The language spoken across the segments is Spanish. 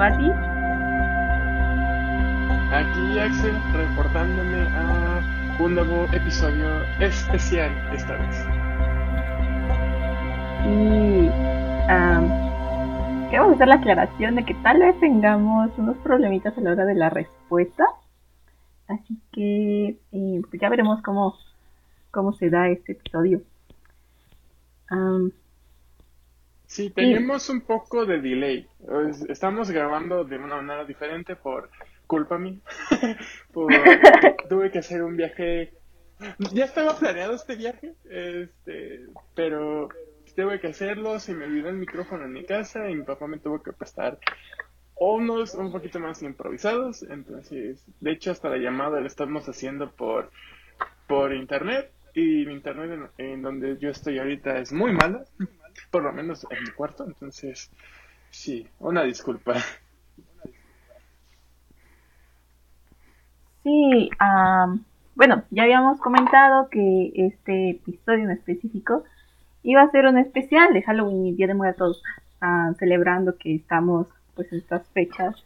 Patti. Aquí Axel reportándome a un nuevo episodio especial esta vez. Y um, queremos hacer la aclaración de que tal vez tengamos unos problemitas a la hora de la respuesta. Así que eh, pues ya veremos cómo, cómo se da este episodio. Um, Sí, tenemos un poco de delay. Estamos grabando de una manera diferente por culpa mía. tuve que hacer un viaje. Ya estaba planeado este viaje, este, pero tuve que hacerlo. Se me olvidó el micrófono en mi casa y mi papá me tuvo que prestar unos un poquito más improvisados. Entonces, de hecho, hasta la llamada la estamos haciendo por, por internet. Y mi internet en, en donde yo estoy ahorita es muy mala por lo menos en mi cuarto, entonces sí, una disculpa. Sí, bueno, ya habíamos comentado que este episodio en específico iba a ser un especial de Halloween y Día de Muertos, celebrando que estamos pues en estas fechas.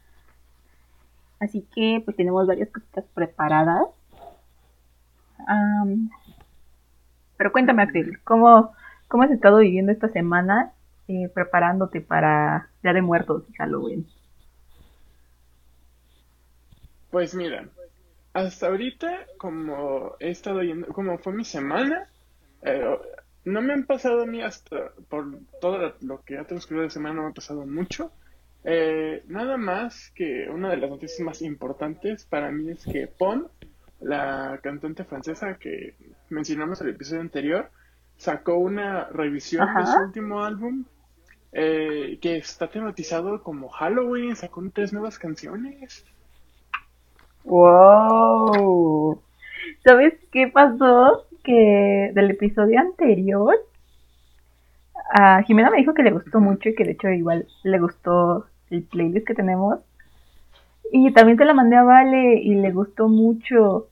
Así que pues tenemos varias cositas preparadas. pero cuéntame, Axel, ¿cómo, ¿Cómo has estado viviendo esta semana eh, preparándote para Día de Muertos y Halloween? Pues mira, hasta ahorita, como he estado yendo, como fue mi semana, eh, no me han pasado a mí hasta por todo lo que ha transcurrido de semana, no me ha pasado mucho. Eh, nada más que una de las noticias más importantes para mí es que Pon, la cantante francesa que mencionamos en el episodio anterior, sacó una revisión de su último álbum eh, que está tematizado como Halloween, sacó tres nuevas canciones. ¡Wow! ¿Sabes qué pasó? Que del episodio anterior, a Jimena me dijo que le gustó mucho y que de hecho igual le gustó el playlist que tenemos. Y también te la mandé a Vale y le gustó mucho.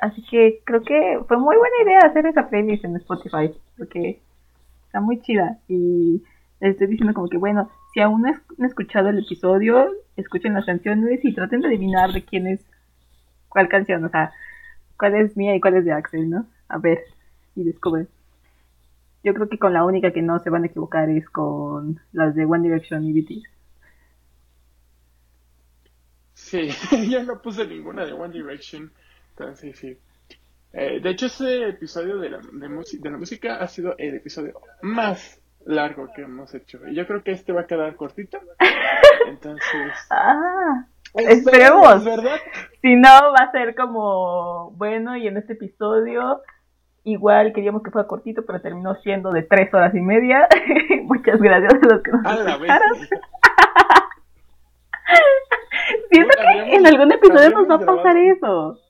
Así que creo que fue muy buena idea hacer esa playlist en Spotify, porque está muy chida. Y les estoy diciendo como que, bueno, si aún no han escuchado el episodio, escuchen las canciones y traten de adivinar de quién es cuál canción, o sea, cuál es mía y cuál es de Axel, ¿no? A ver, y descubren. Yo creo que con la única que no se van a equivocar es con las de One Direction y BTS. Sí, yo no puse ninguna de One Direction. Entonces, sí. Eh, de hecho, ese episodio de la, de, de la música ha sido el episodio más largo que hemos hecho. Y yo creo que este va a quedar cortito. Entonces. Ah, esperemos. ¿verdad? Si no, va a ser como. Bueno, y en este episodio. Igual queríamos que fuera cortito, pero terminó siendo de tres horas y media. Muchas gracias a los que nos escucharon. Siento que en algún episodio nos va a pasar eso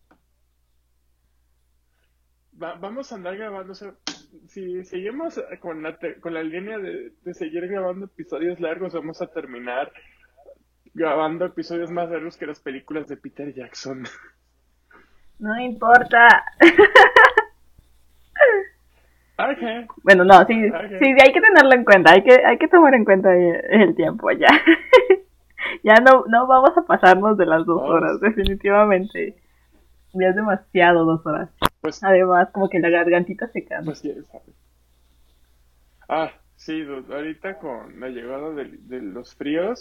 vamos a andar grabando, si seguimos con la, con la línea de, seguir grabando episodios largos, vamos a terminar grabando episodios más largos que las películas de Peter Jackson. No importa. Bueno, no, sí, sí, hay que tenerlo en cuenta, hay que, hay que tomar en cuenta el tiempo ya. ya no, no vamos a pasarnos de las dos horas, definitivamente. Ya es demasiado dos horas. Pues, Además, como que la gargantita se cansa. Pues Ah, sí, ahorita con la llegada de, los fríos,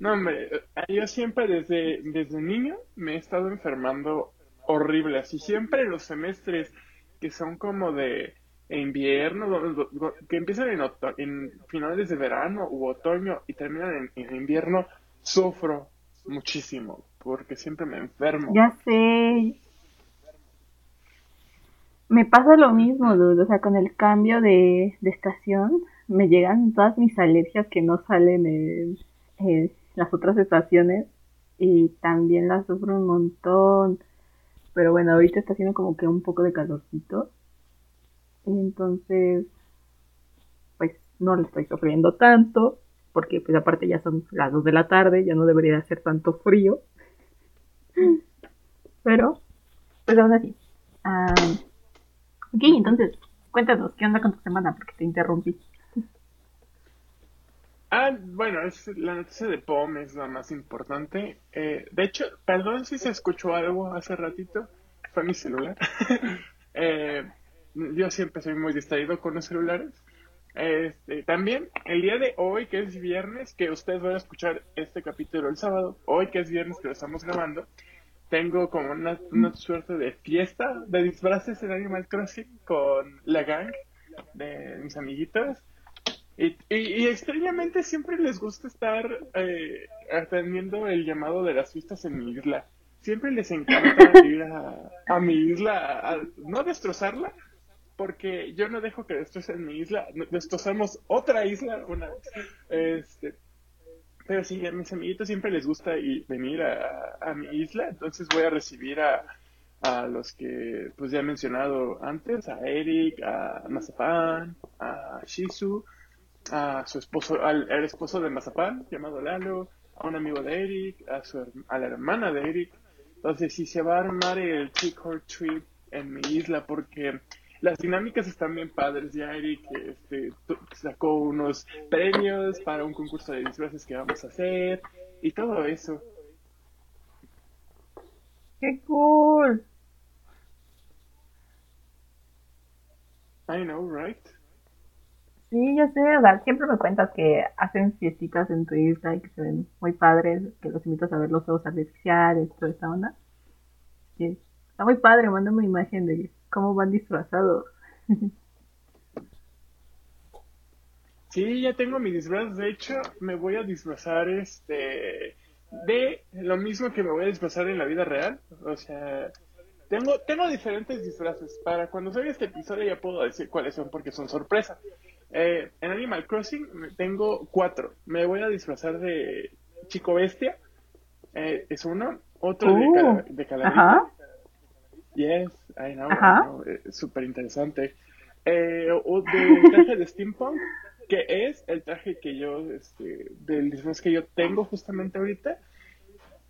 no, hombre, yo siempre desde, desde niño me he estado enfermando horrible, así siempre los semestres que son como de invierno, que empiezan en, en finales de verano u otoño y terminan en, en invierno, sufro muchísimo porque siempre me enfermo. Ya sé, me pasa lo mismo, dude. O sea, con el cambio de, estación, me llegan todas mis alergias que no salen en, las otras estaciones. Y también las sufro un montón. Pero bueno, ahorita está haciendo como que un poco de calorcito. Y entonces, pues no lo estoy sufriendo tanto. Porque pues aparte ya son las 2 de la tarde, ya no debería hacer tanto frío. Pero, pues aún así. Ok, entonces, Cuéntanos, ¿qué onda con tu semana? Porque te interrumpí. Ah, bueno, es la noticia de POM es la más importante. Eh, de hecho, perdón si se escuchó algo hace ratito, fue mi celular. eh, yo siempre soy muy distraído con los celulares. Este, también el día de hoy, que es viernes, que ustedes van a escuchar este capítulo el sábado, hoy que es viernes que lo estamos grabando, tengo como una, una suerte de fiesta de disfraces en Animal Crossing con la gang de mis amiguitos. Y, y, extrañamente siempre les gusta estar eh, atendiendo el llamado de las fiestas en mi isla. Siempre les encanta ir a, a mi isla, a, no destrozarla, porque yo no dejo que destrocen mi isla. Destrozamos otra isla una Este, pero sí, a mis amiguitos siempre les gusta venir a, a, mi isla, entonces voy a recibir a, a los que pues ya he mencionado antes, a Eric, a Mazapan, a Shizu, a su esposo, al, esposo de Mazapán, llamado Lalo, a un amigo de Eric, a, su, a la hermana de Eric. Entonces, si se va a armar el trick or treat en mi isla, porque las dinámicas están bien padres. Ya Eric este, sacó unos premios para un concurso de disfraces que vamos a hacer y todo eso. ¡Qué cool! I know, right? Sí, ya sé, o sea, siempre me cuentas que hacen fiestitas en tu isla y que se ven muy padres, que los invitas a ver los juegos artificiales, toda esta onda. Sí, está muy padre, mándame una imagen de cómo van disfrazados. Sí, ya tengo mi disfraz, de hecho, me voy a disfrazar este de lo mismo que me voy a disfrazar en la vida real, o sea, tengo, tengo diferentes disfraces. Para cuando salga este episodio ya puedo decir cuáles son porque son sorpresa. Eh, en Animal Crossing tengo cuatro. Me voy a disfrazar de Chico Bestia. Eh, es uno. Otro de, uh, de Calaverita. Yes, I know. Súper interesante. Eh, de traje de Steampunk, que es el traje que yo, este, del disfraz que yo tengo justamente ahorita.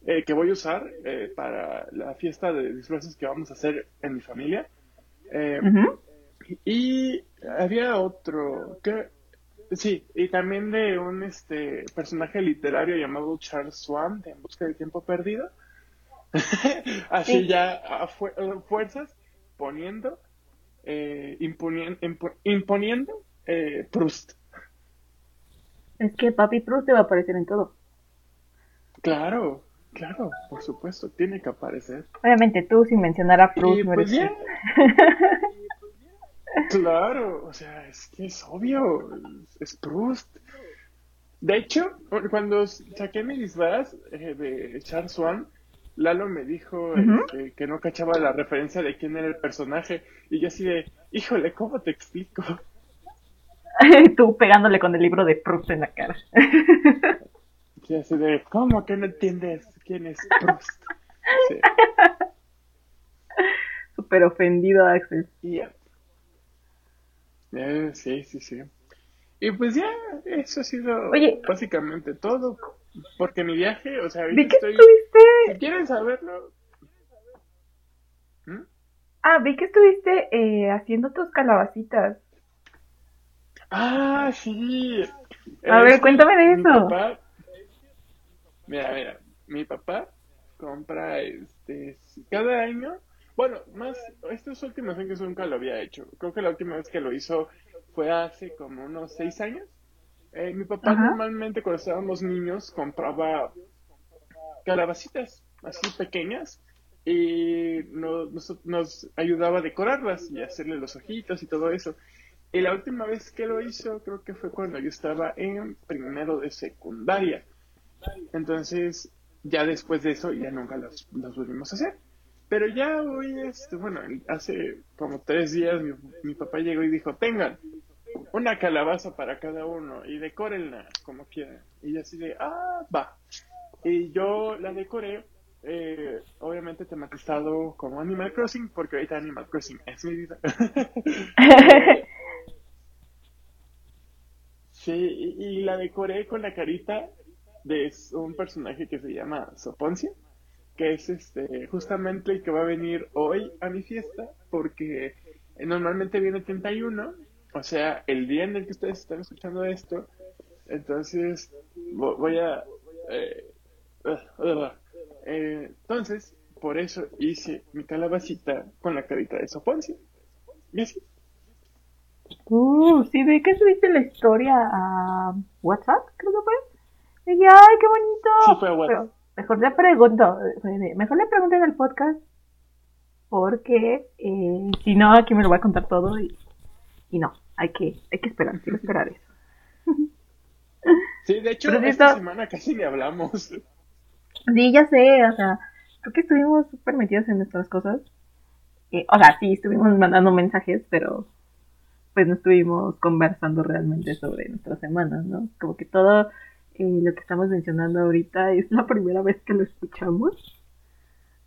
Eh, que voy a usar eh, para la fiesta de disfraces que vamos a hacer en mi familia. Eh, y había otro que sí, y también de un este personaje literario llamado Charles Swan de En busca del tiempo perdido. Así ya a fuerzas poniendo imponiendo, imponiendo Proust. Es que papi Proust te va a aparecer en todo. Claro, Claro, por supuesto, tiene que aparecer. Obviamente tú sin mencionar a Proust no pues claro, o sea, es que es obvio, es Proust. De hecho, cuando saqué mi disfraz eh, de Charles Swan, Lalo me dijo este, que no cachaba la referencia de quién era el personaje. Y yo así de, híjole, ¿cómo te explico? Tú pegándole con el libro de Proust en la cara. Y así de, ¿cómo que no entiendes quién es Proust? Sí. Súper ofendido, Axel. Eh, sí, sí, sí. Y pues ya, eso ha sido básicamente todo. Porque mi viaje, o sea, ahorita estoy... Si quieren saberlo... ¿Mm? Ah, vi que estuviste eh, haciendo tus calabacitas. Ah, sí. A ver, cuéntame de eso. Mira, mira, mi papá compra este cada año, bueno, más estos últimos años nunca lo había hecho. Creo que la última vez que lo hizo fue hace como unos seis años. Eh, mi papá normalmente cuando estábamos niños compraba calabacitas así pequeñas y nos, nos, ayudaba a decorarlas y hacerle los ojitos y todo eso. Y la última vez que lo hizo creo que fue cuando yo estaba en primero de secundaria. Entonces, ya después de eso, ya nunca los, volvimos a hacer. Pero ya hoy, este, bueno, hace como tres días mi, papá llegó y dijo, tengan una calabaza para cada uno y decórenla como quieran. Y así de, ah, va. Y yo la decoré, eh, obviamente tematizado como Animal Crossing, porque ahorita Animal Crossing es mi vida. sí, y la decoré con la carita de un personaje que se llama Soponcia, que es este justamente el que va a venir hoy a mi fiesta, porque normalmente viene el 31, o sea, el día en el que ustedes están escuchando esto. Entonces, voy a... Eh, entonces, por eso hice mi calabacita con la carita de Soponcio. ¿Y así? Uh, sí, ¿de qué subiste la historia a WhatsApp? Creo que fue. Y dije, ay, qué bonito. Sí, fue a WhatsApp. mejor le pregunto, mejor le pregunto en el podcast porque eh, si no, aquí me lo voy a contar todo y, y no, hay que, hay que esperar, quiero esperar eso. Sí, de hecho, esta semana casi ni hablamos. Sí, ya sé, o sea, creo que estuvimos súper metidos en nuestras cosas. Eh, o sea, sí, estuvimos mandando mensajes, pero pues no estuvimos conversando realmente sobre nuestra semana, ¿no? Como que todo eh, lo que estamos mencionando ahorita es la primera vez que lo escuchamos.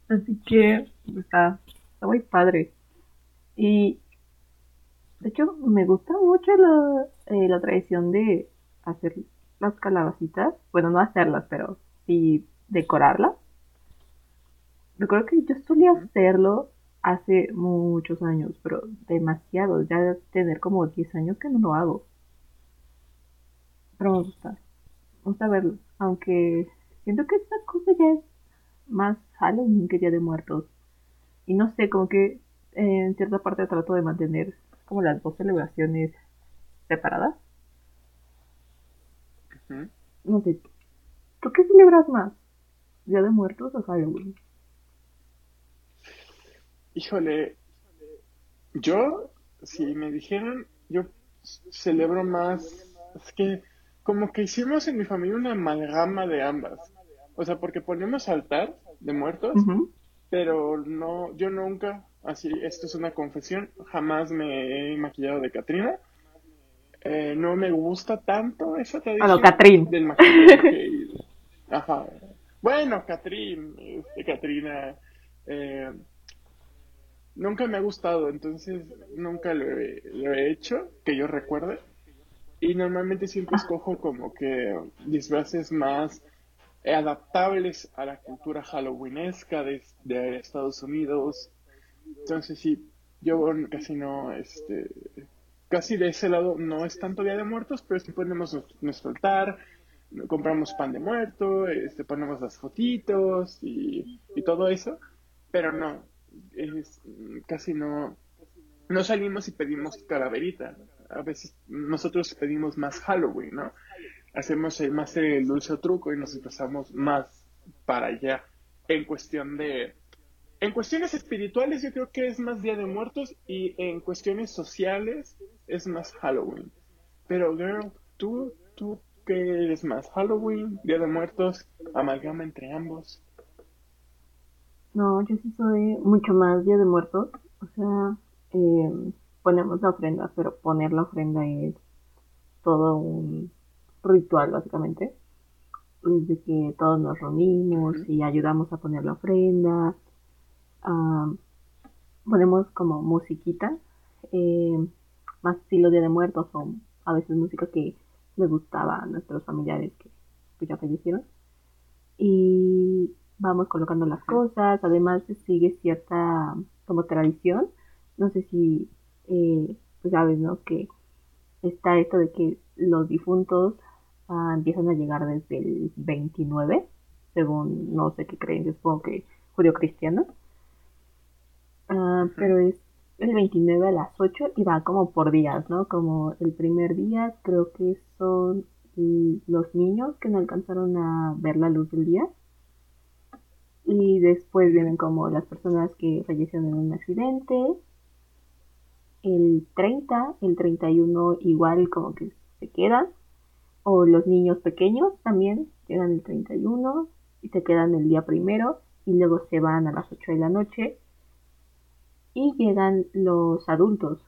Así que está, está muy padre. Y de hecho me gusta mucho la, eh, la tradición de hacer las calabacitas. Bueno, no hacerlas, pero sí decorarlas. Recuerdo que yo solía hacerlo hace muchos años, pero demasiado. Ya tener como 10 años que no lo hago. Pero me gusta. Me gusta verlo. Aunque siento que esta cosa ya es más Halloween que Día de Muertos. Y no sé, como que en cierta parte trato de mantener como las dos celebraciones separadas. No sé. ¿Tú qué celebras más? ¿Día de Muertos o Halloween? Híjole, yo, si me dijeron, yo celebro más, es que como que hicimos en mi familia una amalgama de ambas. O sea, porque ponemos altar de muertos, pero no, yo nunca, así, esto es una confesión, jamás me he maquillado de Catrina. Eh, no me gusta tanto esa tradición del maquillaje. Ajá. Bueno, Catrín, este, Catrina, eh, nunca me ha gustado, entonces nunca lo he, hecho, que yo recuerde. Y normalmente siempre escojo como que disfraces más adaptables a la cultura halloweenesca de, Estados Unidos. Entonces sí, yo casi no, este, casi de ese lado no es tanto Día de Muertos, pero sí ponemos nuestro altar, compramos pan de muerto, este, ponemos las fotitos y, todo eso, pero no, es, casi no, no salimos y pedimos calaverita. A veces nosotros pedimos más Halloween, ¿no? Hacemos más el dulce truco y nos empezamos más para allá. En cuestión de... En cuestiones espirituales yo creo que es más Día de Muertos y en cuestiones sociales es más Halloween. Pero, girl, ¿tú, tú qué eres más? ¿Halloween, Día de Muertos, amalgama entre ambos? No, yo sí soy mucho más Día de Muertos. O sea, eh, ponemos la ofrenda, pero poner la ofrenda es todo un ritual, básicamente. Desde que todos nos reunimos y ayudamos a poner la ofrenda. ponemos como musiquita, eh, más estilo Día de Muertos o a veces música que le gustaba a nuestros familiares que pues, ya fallecieron. Y vamos colocando las cosas, además sigue cierta como tradición, no sé si eh, pues sabes, ¿no? Que está esto de que los difuntos ah, empiezan a llegar desde el 29, según no sé qué creen, yo supongo que judío-cristiano, ah, pero es el 29 a las 8 y va como por días, ¿no? Como el primer día creo que son los niños que no alcanzaron a ver la luz del día y después vienen como las personas que fallecieron en un accidente. El 30, el 31 igual como que se quedan. O los niños pequeños también llegan el 31 y se quedan el día primero y luego se van a las 8 de la noche. Y llegan los adultos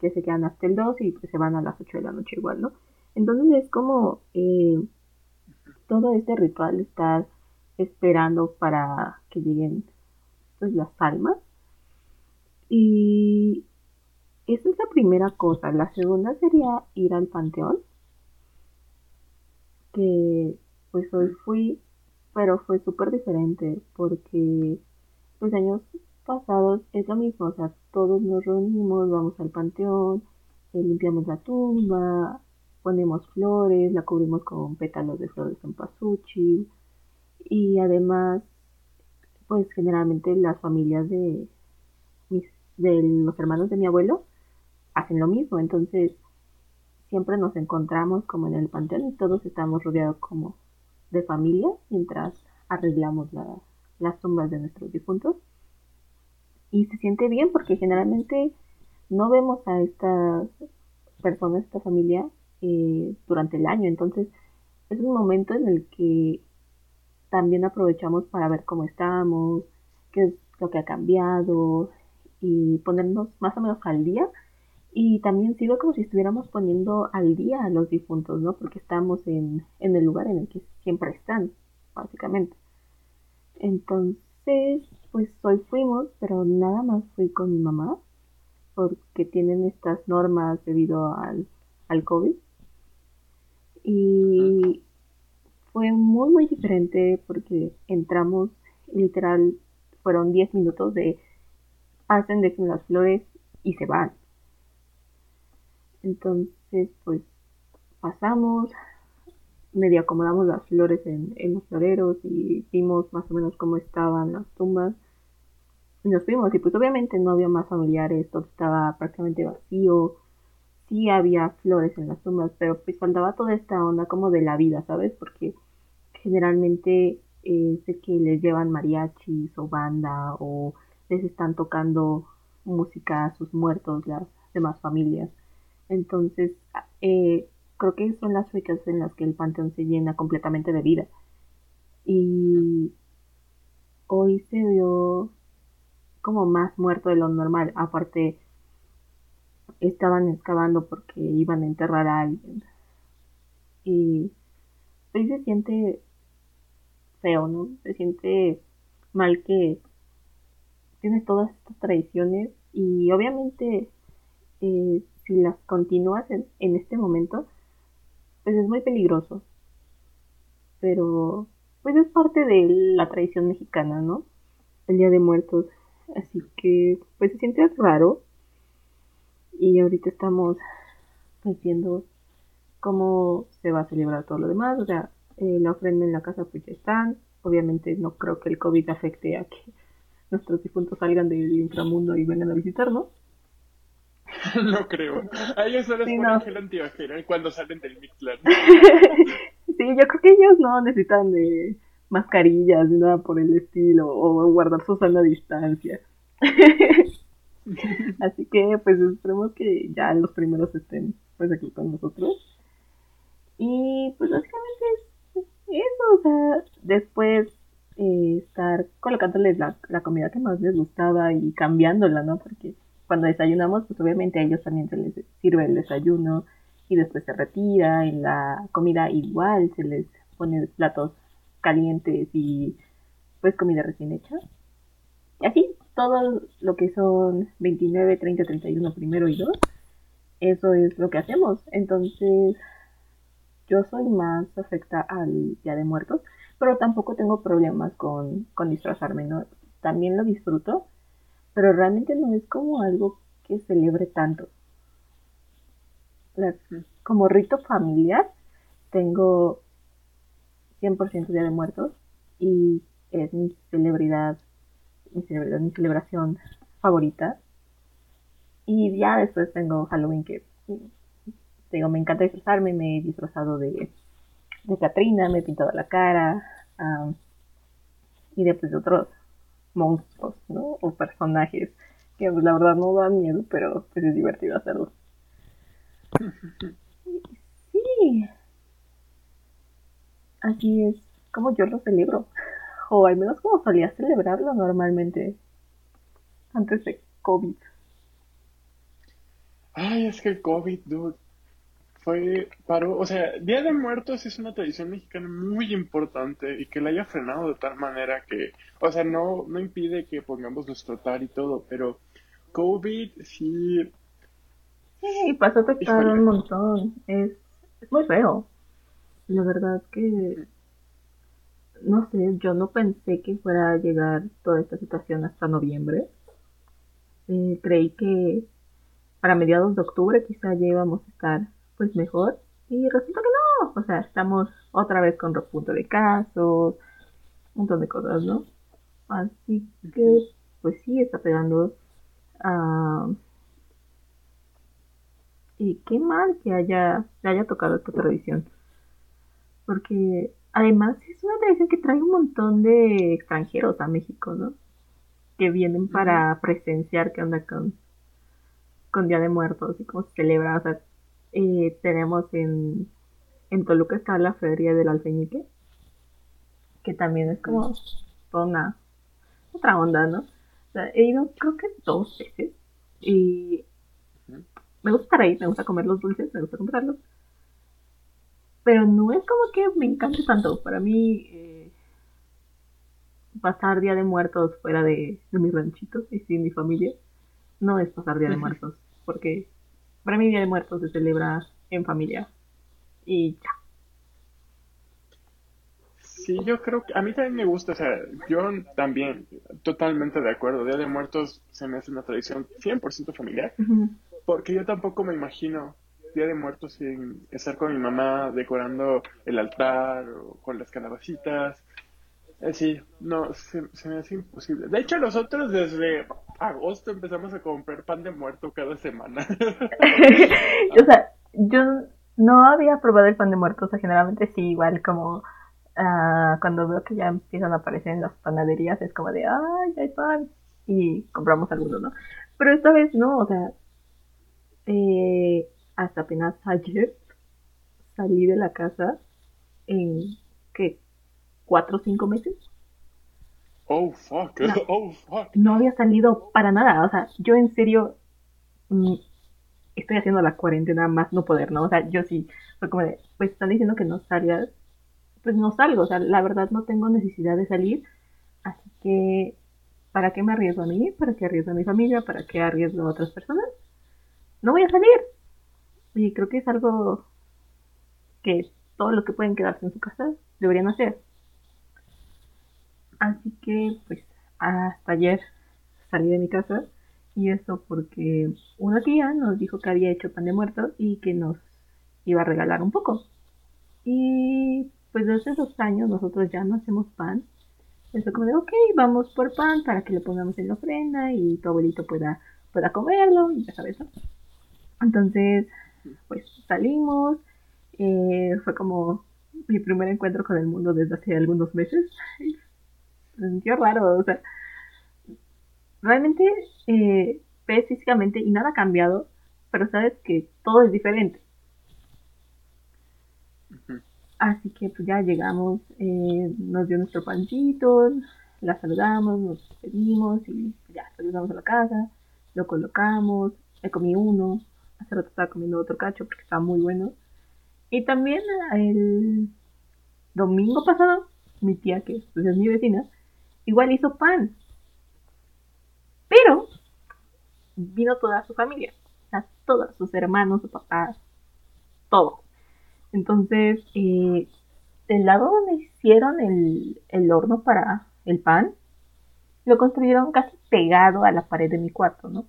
que se quedan hasta el 2 y pues se van a las 8 de la noche igual, ¿no? Entonces es como eh, todo este ritual está esperando para que lleguen pues, las almas. Y esa es la primera cosa. La segunda sería ir al panteón. Que pues hoy fui, pero fue súper diferente porque los años pasados es lo mismo, o sea, todos nos reunimos, vamos al panteón, eh, limpiamos la tumba, ponemos flores, la cubrimos con pétalos de flores en pasuchi y además, pues generalmente las familias de mis, de los hermanos de mi abuelo hacen lo mismo, entonces siempre nos encontramos como en el panteón y todos estamos rodeados como de familia mientras arreglamos las tumbas de nuestros difuntos y se siente bien porque generalmente no vemos a estas personas, esta familia, eh, durante el año. Entonces es un momento en el que también aprovechamos para ver cómo estamos, qué es lo que ha cambiado y ponernos más o menos al día. Y también sigo como si estuviéramos poniendo al día a los difuntos, ¿no? Porque estamos en, en el lugar en el que siempre están, básicamente. Entonces, pues hoy fuimos, pero nada más fui con mi mamá, porque tienen estas normas debido al, al COVID. Y fue muy, muy diferente porque entramos, literal, fueron 10 minutos de pasen, dejen las flores y se van. Entonces, pues pasamos, medio acomodamos las flores en, los floreros y vimos más o menos cómo estaban las tumbas. Y nos fuimos y pues obviamente no había más familiares, todo estaba prácticamente vacío. Sí había flores en las tumbas, pero pues faltaba toda esta onda como de la vida, ¿sabes? Porque generalmente eh, sé que les llevan mariachis o banda o les están tocando música a sus muertos, las demás familias. Entonces, eh, creo que son las fechas en las que el panteón se llena completamente de vida. Y hoy se vio como más muerto de lo normal. Aparte, estaban excavando porque iban a enterrar a alguien. Y hoy se siente feo, ¿no? Se siente mal que tienes todas estas tradiciones y obviamente eh, si las continúas en, en este momento, pues es muy peligroso. Pero pues es parte de la tradición mexicana, ¿no? El Día de Muertos. Así que pues se siente raro. Y ahorita estamos pues viendo cómo se va a celebrar todo lo demás. O sea, eh, la ofrenda en la casa pues ya están. Obviamente no creo que el COVID afecte a que nuestros difuntos salgan del inframundo y vengan a visitarnos. no creo. A ellos solo les ponen gel antibacterial cuando salen del Mictlán. sí, yo creo que ellos no necesitan de mascarillas ni nada por el estilo o guardar su sana distancia. Así que pues esperemos que ya los primeros estén pues aquí con nosotros. Y pues básicamente es eso, o sea, después eh, estar colocándoles la, la comida que más les gustaba y cambiándola, ¿no? Porque cuando desayunamos, pues obviamente a ellos también se les sirve el desayuno y después se retira. En la comida igual se les pone platos calientes y pues comida recién hecha. Y así, todo lo que son 29, 30, 31, primero y 2, eso es lo que hacemos. Entonces, yo soy más afecta al Día de Muertos, pero tampoco tengo problemas con, con disfrazarme, ¿no? También lo disfruto, pero realmente no es como algo que celebre tanto. como rito familiar, tengo 100% Día de Muertos y es mi celebridad, mi celebridad, mi celebración favorita. Y ya después tengo Halloween que, digo, me encanta disfrazarme, me he disfrazado de, de Katrina, me he pintado la cara, y después de otros monstruos, ¿no? O personajes que pues, la verdad no dan miedo, pero pues es divertido hacerlo. Sí. Así es como yo lo celebro. O al menos como solía celebrarlo normalmente. Antes de COVID. Ay, es que el COVID, dude fue paró, o sea, Día de Muertos es una tradición mexicana muy importante y que la haya frenado de tal manera que, o sea, no, no impide que pongamos nuestro tal y todo, pero COVID sí. Sí, pasó a afectar un montón. Es, es muy feo. La verdad que no sé, yo no pensé que fuera a llegar toda esta situación hasta noviembre. Eh, creí que para mediados de octubre quizá ya íbamos a estar pues mejor y resulta que no, o sea, estamos otra vez con repunto de casos, un montón de cosas, ¿no? Así que pues sí está pegando a... y qué mal que haya, haya tocado esta tradición. Porque además es una tradición que trae un montón de extranjeros a México, ¿no? Que vienen para presenciar qué onda con, con Día de Muertos y cómo se celebra. O sea, eh, tenemos en, en Toluca está la Feria del Alfeñique, que también es como toda una otra onda, ¿no? O sea, he ido creo que dos veces y me gusta estar ahí, me gusta comer los dulces, me gusta comprarlos, pero no es como que me encante tanto. Para mí, eh, pasar Día de Muertos fuera de, de mi ranchito y sin mi familia, no es pasar Día de Muertos, porque para mí Día de Muertos se celebra en familia y ya. Sí, yo creo que a mí también me gusta, o sea, yo también, totalmente de acuerdo, Día de Muertos se me hace una tradición 100% familiar, porque yo tampoco me imagino Día de Muertos sin estar con mi mamá decorando el altar o con las calabacitas. Eh, sí, no, se, me hace imposible. De hecho, nosotros desde agosto empezamos a comprar pan de muerto cada semana. o sea, yo no había probado el pan de muerto, o sea, generalmente sí, igual como uh, cuando veo que ya empiezan a aparecer en las panaderías, es como de, ay, hay pan, y compramos algunos, ¿no? Pero esta vez no, o sea, eh, hasta apenas ayer salí de la casa en, ¿qué? ¿Cuatro o cinco meses? Oh, fuck, no, oh, fuck. No había salido para nada, o sea, yo en serio mm, estoy haciendo la cuarentena más no poder, ¿no? O sea, yo sí, fue como de, pues están diciendo que no salgas, pues no salgo, o sea, la verdad no tengo necesidad de salir, así que, ¿para qué me arriesgo a mí? ¿Para qué arriesgo a mi familia? ¿Para qué arriesgo a otras personas? No voy a salir. Y creo que es algo que todos los que pueden quedarse en su casa deberían hacer. Así que, pues, hasta ayer salí de mi casa y eso porque una tía nos dijo que había hecho pan de muerto y que nos iba a regalar un poco. Y pues desde dos años nosotros ya no hacemos pan. Eso como de, ok, vamos por pan para que lo pongamos en la ofrenda y tu abuelito pueda, pueda comerlo y ya sabes, Entonces, pues salimos. Eh, fue como mi primer encuentro con el mundo desde hace algunos meses. Sintió raro, o sea, realmente eh, ves físicamente y nada ha cambiado, pero sabes que todo es diferente. Así que pues ya llegamos, eh, nos dio nuestro pancito, la saludamos, nos despedimos y ya saludamos a la casa, lo colocamos, me comí uno, hace rato estaba comiendo otro cacho porque estaba muy bueno. Y también el domingo pasado, mi tía, que pues, es mi vecina, igual hizo pan. Pero vino toda su familia, todos sus hermanos, su papá, todo. Entonces, eh, del lado donde hicieron el, el horno para el pan, lo construyeron casi pegado a la pared de mi cuarto, ¿no?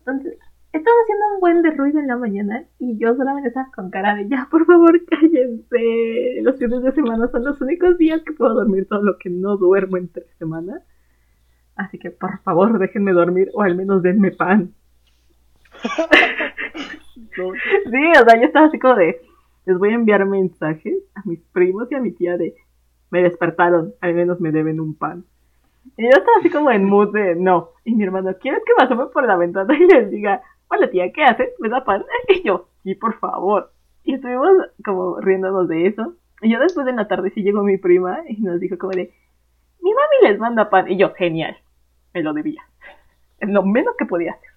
Entonces, estaba haciendo un buen de ruido en la mañana y yo solamente estaba con cara de ya, por favor, cállense. Los fines de semana son los únicos días que puedo dormir todo lo que no duermo en tres semanas. Así que por favor, déjenme dormir o al menos denme pan. sí, o sea, yo estaba así como de, les voy a enviar mensajes a mis primos y a mi tía de, me despertaron, al menos me deben un pan. Y yo estaba así como en mood de, no. Y mi hermano, ¿quieres que me asome por la ventana y les diga, hola tía, ¿qué haces? ¿Me da pan? Y yo, sí, por favor. Y estuvimos como riéndonos de eso. Y yo después de la tarde sí llegó mi prima y nos dijo como de, mi mami les manda pan. Y yo, genial, me lo debía. Es lo menos que podía hacer.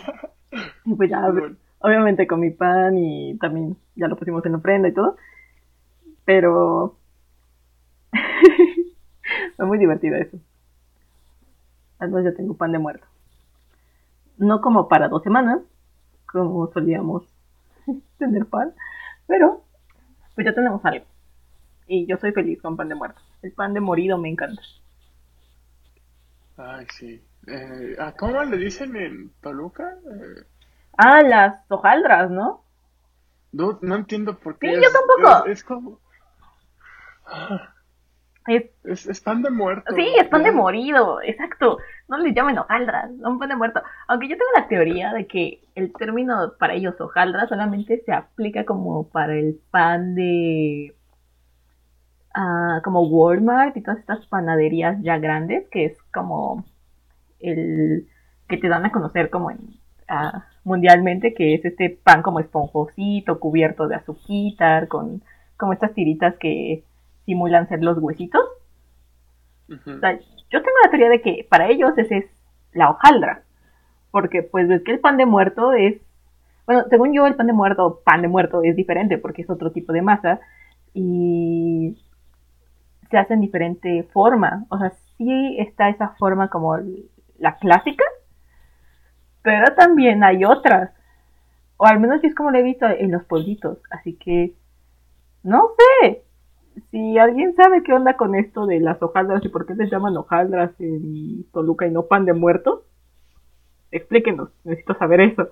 Y pues ya, obviamente con mi pan y también ya lo pusimos en la ofrenda y todo. Pero fue muy divertido eso. Entonces ya tengo pan de muerto. No como para dos semanas, como solíamos tener pan, pero pues ya tenemos algo. Y yo soy feliz con pan de muerto. El pan de morido me encanta. Ay, sí. Eh, ¿a ¿Cómo le dicen en Toluca? Eh, Ah, las hojaldras, ¿no? no, no entiendo por qué. Sí, es, yo tampoco. Es, es como. Ah, Es, Es, es pan de muerto. sí, es pan de morido, exacto. No les llamen hojaldras, son pan de muerto. Aunque yo tengo la teoría de que el término para ellos hojaldras solamente se aplica como para el pan de... ah, como Walmart y todas estas panaderías ya grandes, que es como el que te dan a conocer como en, ah, mundialmente, que es este pan como esponjosito, cubierto de azuquitar, con como estas tiritas que simulan ser los huesitos. O sea, yo tengo la teoría de que para ellos ese es la hojaldra. Porque pues ves que el pan de muerto es... Bueno, según yo el pan de muerto, pan de muerto es diferente porque es otro tipo de masa y se hace en diferente forma. O sea, sí está esa forma como la clásica, pero también hay otras. O al menos es como lo he visto en los pueblitos. Así que, no sé. Si alguien sabe qué onda con esto de las hojaldras y por qué se llaman hojaldras en Toluca y no pan de muerto, explíquenos. Necesito saber eso.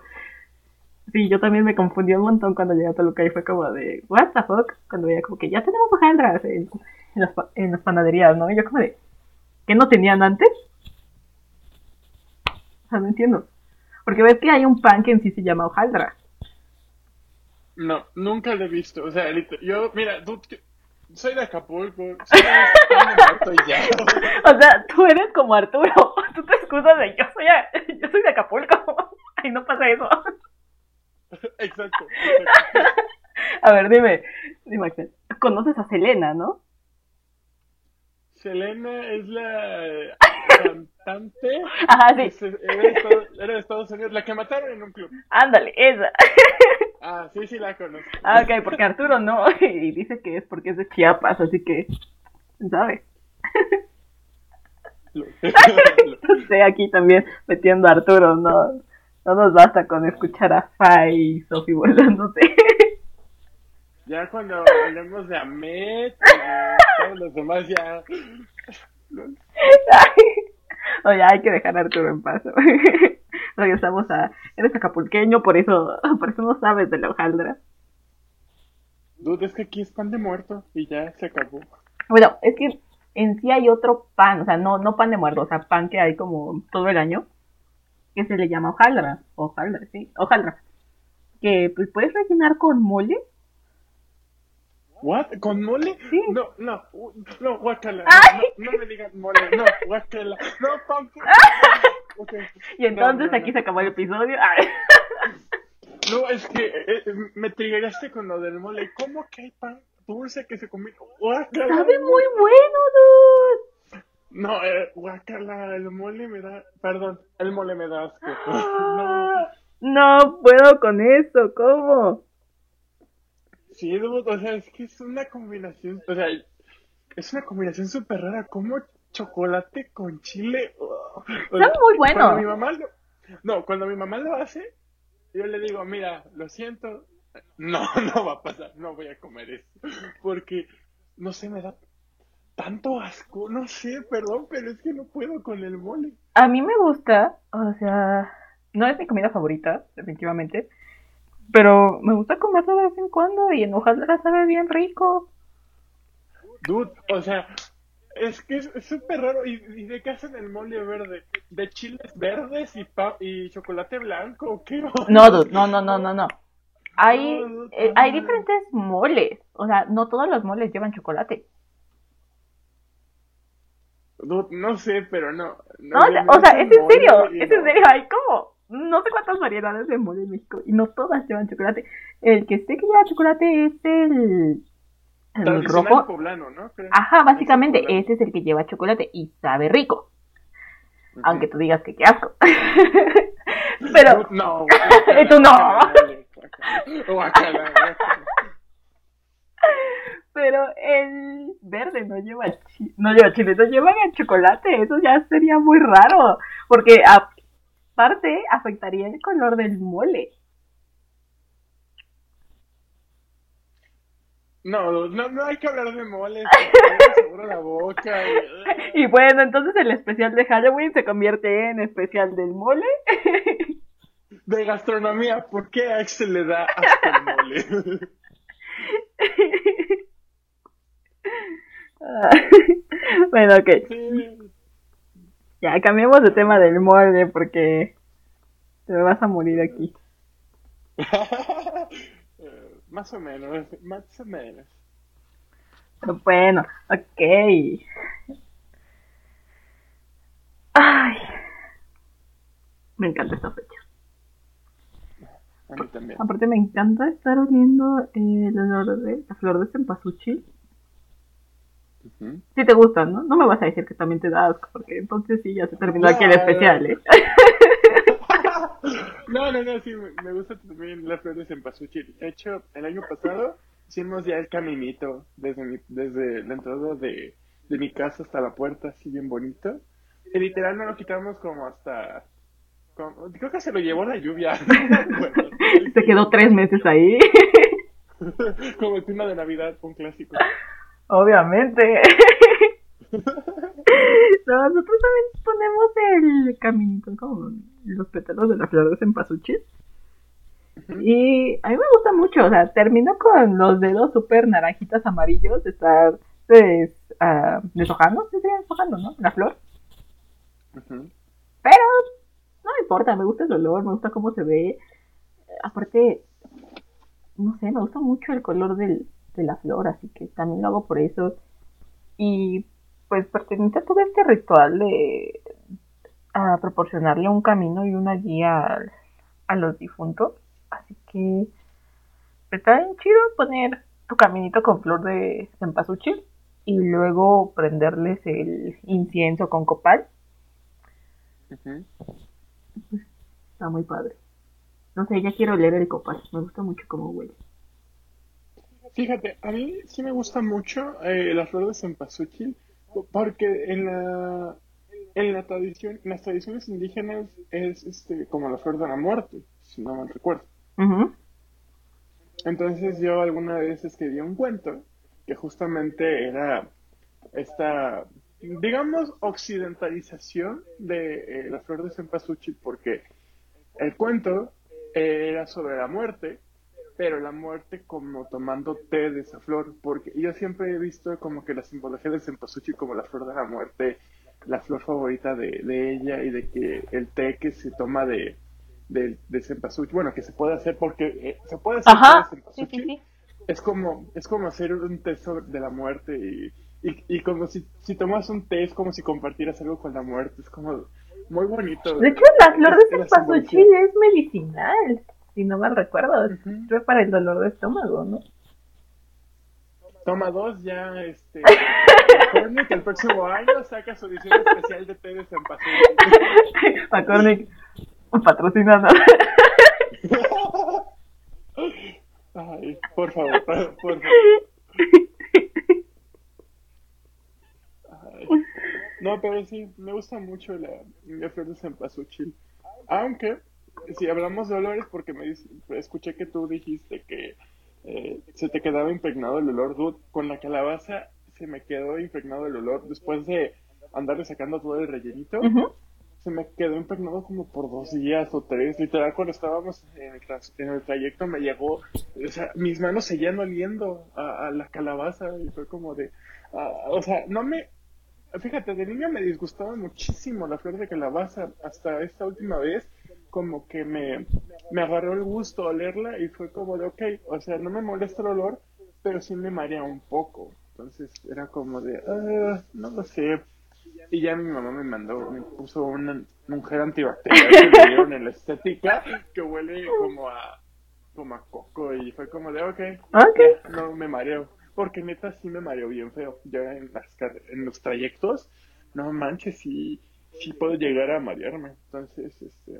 Sí, yo también me confundí un montón cuando llegué a Toluca y fue como de, what the fuck, cuando veía como que ya tenemos hojaldras en, en las, en las panaderías, ¿no? Y yo como de, ¿qué no tenían antes? O sea, no entiendo. Porque ves que hay un pan que en sí se llama hojaldra. No, nunca lo he visto. O sea, yo, mira, soy de Acapulco. Soy de y ya. O sea, tú eres como Arturo. Tú te excusas de yo soy, a- yo soy de Acapulco. Ay, no pasa eso. Exacto. exacto. A ver, dime, dime, Axel. Conoces a Selena, ¿no? Selena es la cantante. Ajá, sí. se- Era de, Estados, era de Estados Unidos, la que mataron en un club. Ándale, esa. Ah, sí, sí la conozco. Ah, ok, porque Arturo no. Y dice que es porque es de Chiapas, así que. ¿quién ¿Sabe? Lo- Estoy aquí también metiendo a Arturo, no. No nos basta con escuchar a Fai y Sophie volándote. ya cuando hablemos de de todos los demás ya... Oye, hay que dejar a Arturo en paz. Regresamos a. Eres acapulqueño, por eso, por eso no sabes de la hojaldra. Dude, es que aquí es pan de muerto y ya se acabó. Bueno, es que en sí hay otro pan, o sea, no, no pan de muerto, o sea, pan que hay como todo el año, que se le llama hojaldra. Hojaldra, sí, hojaldra. Que pues puedes rellenar con mole. ¿What? ¿Con mole? Sí. No, no, no, guacala. Ay. No, no me digan mole, no, guacala. No, pan. Ok. Y entonces No, no, aquí no. se acabó el episodio. Ay. No, es que eh, eh, me triggeraste con lo del mole. ¿Cómo que hay pan dulce que se combina? Guacala. Sabe muy bueno, dude. No, eh, guacala, el mole me da... Perdón, el mole me da asco. No. Ah, No puedo con eso, ¿cómo? Sí, o sea, es que es una combinación, o sea, es una combinación súper rara, como chocolate con chile. oh. Está muy bueno. Cuando mi mamá lo, no, cuando mi mamá lo hace, yo le digo, mira, lo siento, no, no va a pasar, no voy a comer eso, porque, no sé, me da tanto asco, no sé, perdón, pero es que no puedo con el mole. A mí me gusta, o sea, no es mi comida favorita, definitivamente, pero me gusta comerlo de vez en cuando y en hojaldra sabe bien rico. Dude, o sea, es que es súper raro. ¿Y, y de qué hacen el mole verde? ¿De chiles verdes y, pa y chocolate blanco qué? No, dude, no, no, no, no, no. Hay, No, no, eh, hay diferentes moles, o sea, no todos los moles llevan chocolate. Dude, no sé, pero no. No, o sea, o es en serio, es en serio, hay como no sé cuántas variedades de mole en México y no todas llevan chocolate. El que sé que lleva chocolate es el, el rojo. poblano, ¿no? Creo. Ajá, básicamente Es el ese es el que lleva chocolate y sabe rico, aunque tú digas que qué asco. Pero, no. Y tú no. Pero el verde no lleva no lleva chile, no lleva chocolate, eso ya sería muy raro, porque aparte afectaría el color del mole. No, no, no hay que hablar de mole, seguro la boca. Y... y bueno, entonces el especial de Halloween se convierte en especial del mole. De gastronomía, ¿por qué a Axel le da hasta el mole? bueno, ok. Ya, cambiemos de tema del mole porque te vas a morir aquí. más o menos, más o menos. bueno, ok. Ay, me encanta esta fecha. A mí también. Aparte me encanta estar oliendo el olor de la flor de cempasúchil si te gustan, ¿no? No me vas a decir que también te da asco, porque entonces sí, ya se terminó aquí el especial, ¿eh? no, no, no, sí, me gusta también las flores en pasuchi. De hecho, el año pasado hicimos ya el caminito desde, mi, desde la entrada de, de mi casa hasta la puerta, así bien bonito. Y literal no lo quitamos como hasta... creo que se lo llevó la lluvia. se quedó tres meses ahí. como el clima de Navidad, un clásico. Obviamente. nosotros también ponemos el caminito como los pétalos de las flores en pasuchis. Y a mí me gusta mucho, o sea, termino con los dedos súper naranjitas amarillos de estar pues, uh, deshojando, se deshojando, ¿no? La flor. Pero no me importa, me gusta el olor, me gusta cómo se ve. Aparte, no sé, me gusta mucho el color del, de la flor, así que también lo hago por eso. Y pues pertenece a todo este ritual de a proporcionarle un camino y una guía a, los difuntos. Así que está bien chido poner tu caminito con flor de cempasúchil y luego prenderles el incienso con copal. Está muy padre. No sé, ya quiero leer el copal. Me gusta mucho cómo huele. Fíjate, a mí sí me gusta mucho eh, las flores de cempasúchil porque en la en la tradición, en las tradiciones indígenas es este como la flor de la muerte, si no me recuerdo. Entonces yo alguna vez escribí un cuento que justamente era esta, digamos, occidentalización de eh, la flor de cempasúchil porque el cuento era sobre la muerte pero la muerte como tomando té de esa flor, porque yo siempre he visto como que la simbología de cempasúchil como la flor de la muerte, la flor favorita de, ella y de que el té que se toma de, de, cempasúchil, bueno, que se puede hacer porque eh, se puede hacer de cempasúchil, es como es como hacer un té de la muerte y, y, como si, si tomas un té es como si compartieras algo con la muerte, es como muy bonito. De hecho, la flor de cempasúchil es medicinal si no mal recuerdo, es para el dolor de estómago, ¿no? Toma dos, ya este. McCormick el próximo año saca su edición especial de té de San McCormick, patrocinado. Ay, por favor, por favor. No, pero sí, me gusta mucho la, la flor de cempasúchil. Aunque si hablamos de olores, porque me escuché que tú dijiste que eh, se te quedaba impregnado el olor, dude, con la calabaza se me quedó impregnado el olor después de andarle sacando todo el rellenito. Se me quedó impregnado como por dos días o tres. Literal, cuando estábamos en el, trayecto me llegó, o sea, mis manos seguían oliendo a, la calabaza y fue como de, o sea, no me, fíjate, de niño me disgustaba muchísimo la flor de calabaza hasta esta última vez como que me, me agarró el gusto olerla y fue como de, ok, o sea, no me molesta el olor, pero sí me marea un poco. Entonces era como de, ah, no lo sé. Y ya mi mamá me mandó, me puso una mujer antibacterial que me dieron en la estética que huele como a, como a coco y fue como de, ok, okay. no me mareo. Porque neta sí me mareo bien feo. Ya en, las, en los trayectos, no manches, sí, sí puedo llegar a marearme. Entonces, este,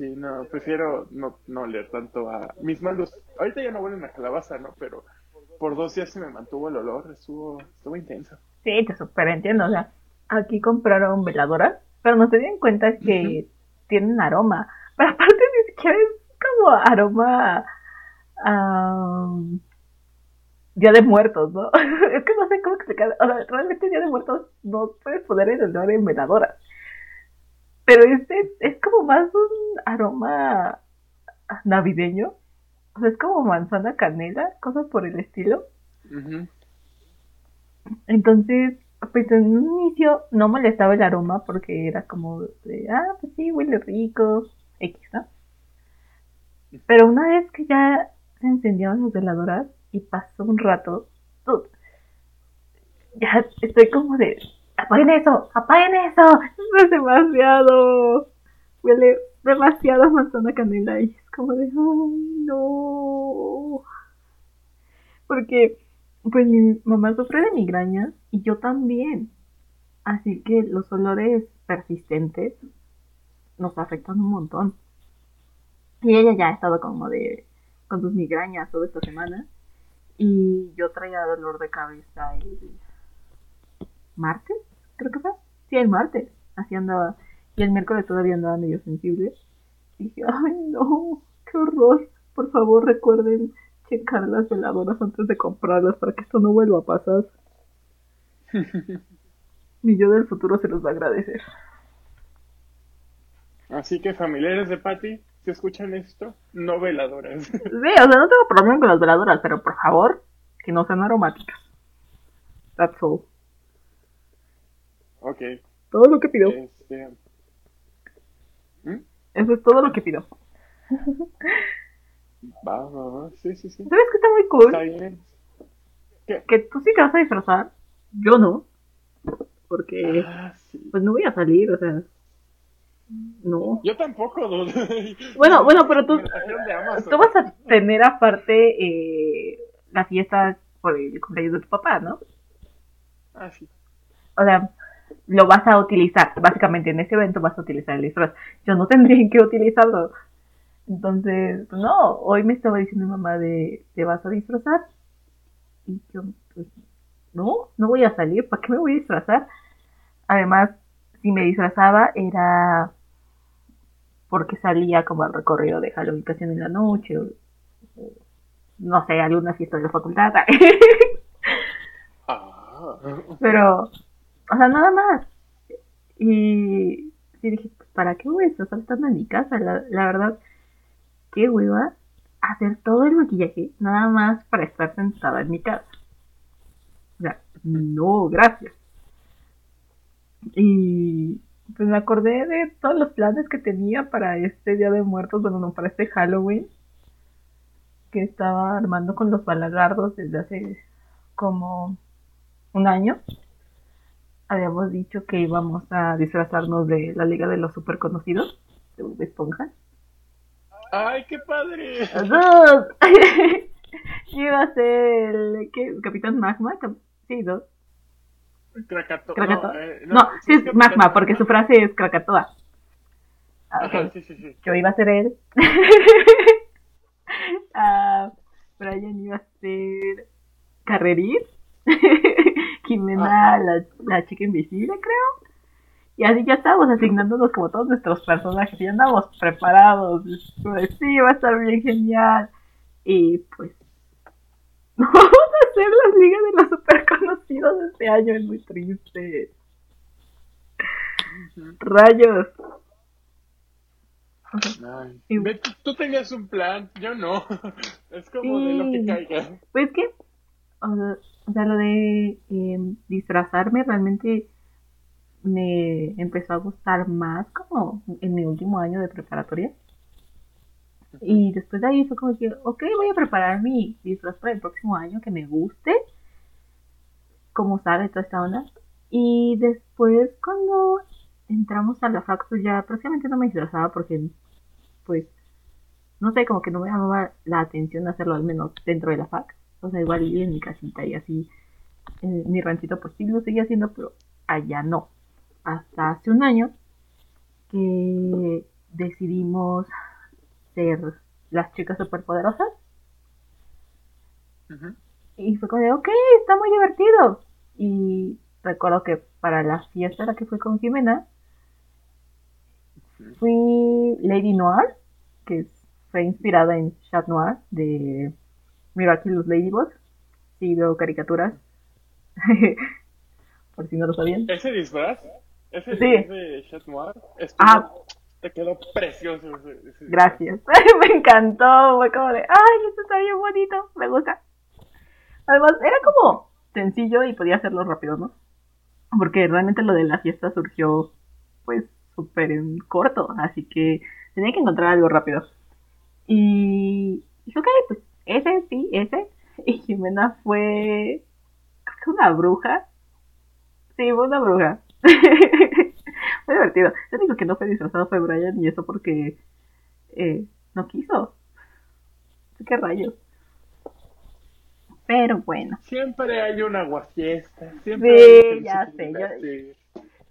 Sí, no, prefiero no, no leer tanto a mis malos. Ahorita ya no huelen a calabaza, ¿no? Pero por dos días se me mantuvo el olor, estuvo, estuvo intenso. Sí, te super entiendo. O sea, aquí compraron veladoras, pero no se dieron cuenta que tienen aroma. Pero aparte ni siquiera es como aroma Día de Muertos, ¿no? es que no sé cómo explicar. O sea, realmente Día de Muertos no puedes poner en el nombre de veladora. Pero este es como más un aroma navideño. O sea, es como manzana canela, cosas por el estilo. Entonces, pues en un inicio no molestaba el aroma porque era como de, ah, pues sí, huele rico, X, ¿no? Pero una vez que ya se encendieron las veladoras y pasó un rato, ya estoy como de, apaguen eso, apaguen eso, es demasiado, huele demasiado manzana canela y es como de, ay, no. Porque pues mi mamá sufre de migrañas y yo también. Así que los olores persistentes nos afectan un montón. Y ella ya ha estado como de con sus migrañas toda esta semana. Y yo traía dolor de cabeza el martes, creo que fue. Sí, el martes. Así andaba. Y el miércoles todavía andaba medio sensible. Y dije, ay no, qué horror. Por favor recuerden checar las veladoras antes de comprarlas para que esto no vuelva a pasar. Mi yo del futuro se los va a agradecer. Así que familiares de Patty, si escuchan esto, no veladoras. Sí, o sea, no tengo problema con las veladoras, pero por favor, que no sean aromáticas. That's all. Ok. Todo lo que pido. Este... ¿Mm? Eso es todo lo que pido. Va, va, va. Sí, sí, sí. ¿Sabes que está muy cool? Está bien. Que tú sí te vas a disfrazar. Yo no. Porque, ah, pues no voy a salir, o sea. No. Yo tampoco, Bueno, bueno, pero tú, tú vas a tener aparte eh, la fiesta por el cumpleaños de tu papá, ¿no? Ah, sí. O sea, lo vas a utilizar. Básicamente en ese evento vas a utilizar el disfraz. Yo no tendría que utilizarlo. Entonces, pues, no, hoy me estaba diciendo mi mamá de, ¿te vas a disfrazar? Y yo, pues, no, no voy a salir, ¿para qué me voy a disfrazar? Además, si me disfrazaba era porque salía como al recorrido de Halloween casi en la noche, o, no sé, alguna fiesta de la facultad. Ah. Pero, o sea, nada más. Y dije, pues, ¿para qué voy a estar saltando en mi casa? La, la verdad, qué hueva hacer todo el maquillaje nada más para estar sentada en mi casa. O sea, no, gracias. Y pues me acordé de todos los planes que tenía para este Día de Muertos, bueno, no, para este Halloween, que estaba armando con los balagardos desde hace como un año. Habíamos dicho que íbamos a disfrazarnos de la Liga de los Super Conocidos, de Esponja. ¡Ay, qué padre! ¡Dos! iba a ser el ¿qué? Capitán Magma. Sí, dos. Krakatoa. No, eh, no, sí es Magma, porque su frase es Krakatoa. Ah, okay. sí, sí, sí. Yo iba a ser él. uh, Brian iba a ser Carrerín. Jimena, la, la chica invisible, creo. Y así ya estábamos asignándonos como todos nuestros personajes, y andamos preparados. Pues sí, va a estar bien genial. Y pues vamos a hacer las ligas de los super conocidos este año, es muy triste. Rayos. tú, tenías un plan, yo no. Es como de lo que caiga. Pues que, o sea, lo de eh, disfrazarme realmente me empezó a gustar más como en mi último año de preparatoria. Y después de ahí fue como que, ok, voy a preparar mi disfraz para el próximo año que me guste, como sabe toda esta onda. Y después cuando entramos a la fac, pues ya prácticamente no me disfrazaba porque, pues, no sé, como que no me llamaba la atención hacerlo al menos dentro de la fac. O sea, igual en mi casita y así, en mi ranchito, pues sí lo seguía haciendo, pero allá no hasta hace un año que decidimos ser las chicas superpoderosas. Y fue como de, ok, está muy divertido. Y recuerdo que para la fiesta la que fue con Jimena, fui Lady Noir, que fue inspirada en Chat Noir de Miraculous Ladybug. sí veo caricaturas. Por si no lo sabían. ¿Ese disfraz? ¿Ese Sí. disfraz de Chat Noir? Ah. Te quedó precioso ese, ese. Gracias. me encantó. Fue como de, ay, esto está bien bonito. Me gusta. Además, era como sencillo y podía hacerlo rápido, ¿no? Porque realmente lo de la fiesta surgió, pues, súper en corto. Así que tenía que encontrar algo rápido. Y dije, ok, pues, ese, sí, ese. Y Jimena fue, creo que una bruja. Sí, fue una bruja. fue divertido. Lo único que no fue disfrazado fue Brian y eso porque eh, no quiso. ¿Qué rayos? Pero bueno, Siempre hay una aguafiesta. Sí, Siempre hay que ya sé, yo-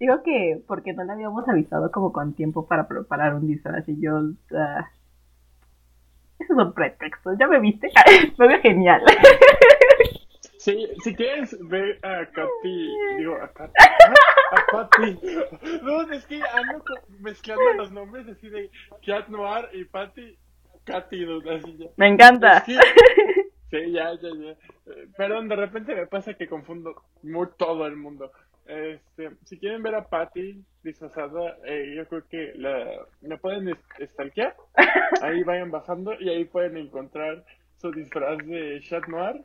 digo que porque no le habíamos avisado como con tiempo para preparar un disfraz y yo... ah, esos son pretextos, ¿ya me viste? Fue genial. Sí, si quieres ver a Katy, digo, a Katy, a Patty. No, es que ando mezclando los nombres así de Cat Noir y Patty, Katy, así ya. Me encanta. Es que- Sí, ya, ya, ya. Eh, Perdón, de repente me pasa que confundo muy todo el mundo. Este, si quieren ver a Patty disfrazada, eh, yo creo que la, la pueden stalkear. Ahí vayan bajando y ahí pueden encontrar su disfraz de Chat Noir.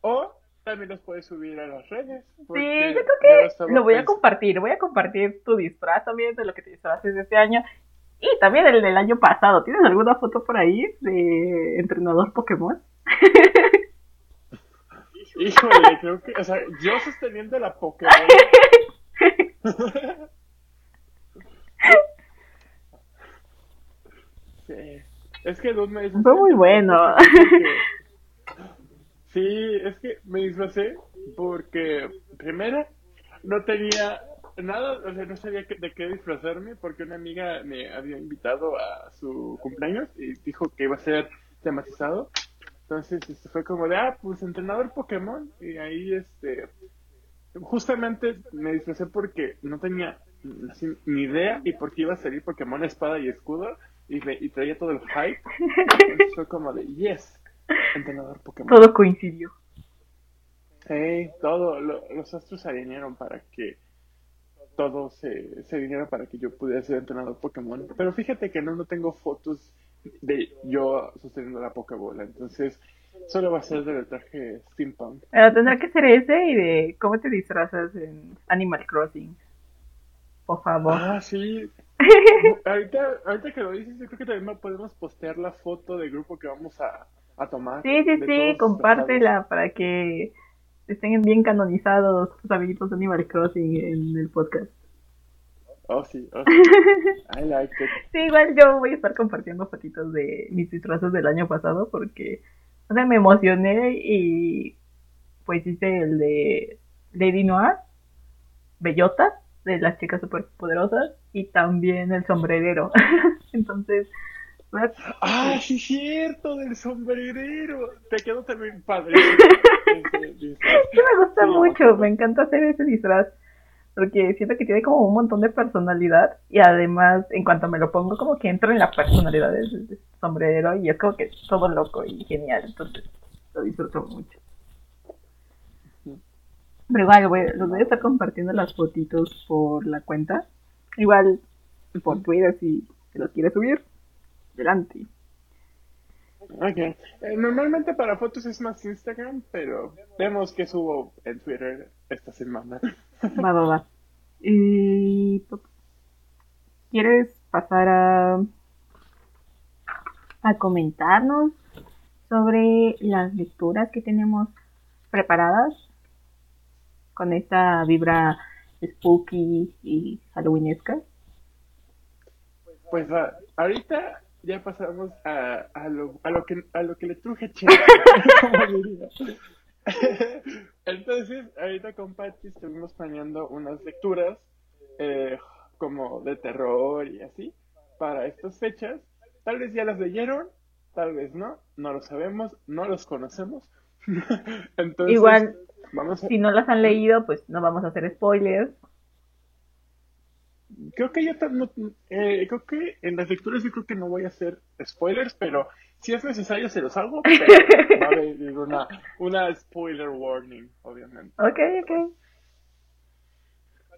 O también los puedes subir a las redes. Sí, yo creo que lo voy a compartir. Voy a compartir tu disfraz también de lo que te disfraces este año. Y también el del año pasado. ¿Tienes alguna foto por ahí de entrenador Pokémon? Híjole, creo que, o sea, yo sosteniendo la Pokémon. Sí. Es que dos meses. Fue muy bueno. Sí, es que me disfracé porque, primero, no tenía nada, o sea, no sabía de qué disfrazarme porque una amiga me había invitado a su cumpleaños y dijo que iba a ser tematizado. Entonces, este, fue como de, ah, pues entrenador Pokémon. Y ahí, este, justamente me disfracé porque no tenía así, ni idea y porque iba a salir Pokémon Espada y Escudo y, me- y traía todo el hype. Entonces fue como de, yes, entrenador Pokémon. Todo coincidió. Sí, todo, lo- los astros se alinearon para que todo se, se alineara para que yo pudiera ser entrenador Pokémon. Pero fíjate que no, no tengo fotos de yo sosteniendo la Pokébola, entonces solo va a ser del traje steampunk. Pero tendrá que ser ese y de cómo te disfrazas en Animal Crossing. Por favor. Ah, sí. ahorita, ahorita que lo dices, yo creo que también podemos postear la foto del grupo que vamos a, a tomar. Sí, sí, sí, compártela para que estén bien canonizados tus amiguitos de Animal Crossing en el podcast. Oh, sí, oh, sí. I like it. Sí, igual yo voy a estar compartiendo fotitos de mis disfraces del año pasado porque, o sea, me emocioné y pues hice el de Lady Noir, Bellota, de las chicas superpoderosas, y también el sombrerero. Entonces, pues, Ah, sí, cierto, del sombrerero. Te quedó también padre. ese. Sí, me gusta Sí, mucho, me encanta hacer ese disfraz. Porque siento que tiene como un montón de personalidad. Y además, en cuanto me lo pongo, como que entro en la personalidad del del sombrero. Y es como que todo loco y genial. Entonces, lo disfruto mucho. Pero igual, voy, los voy a estar compartiendo las fotitos por la cuenta. Igual, por Twitter, si se los quiere subir. Adelante. Ok. Eh, normalmente para fotos es más Instagram, pero vemos que subo en Twitter esta semana. Va, va, va. Y... ¿Quieres pasar a... a comentarnos sobre las lecturas que tenemos preparadas con esta vibra spooky y halloweenesca? Pues ahorita ya pasamos a, a, lo, a, lo que, a lo que le truje. Entonces, ahorita con Patty estuvimos planeando unas lecturas eh, como de terror y así para estas fechas. Tal vez ya las leyeron, tal vez no, no lo sabemos, no los conocemos. Entonces, Igual, vamos a... si no las han leído, pues no vamos a hacer spoilers. Creo que yo no, eh, creo que en las lecturas yo creo que no voy a hacer spoilers, pero si es necesario se los hago, pero va a haber una, una spoiler warning, obviamente. Ok, ok.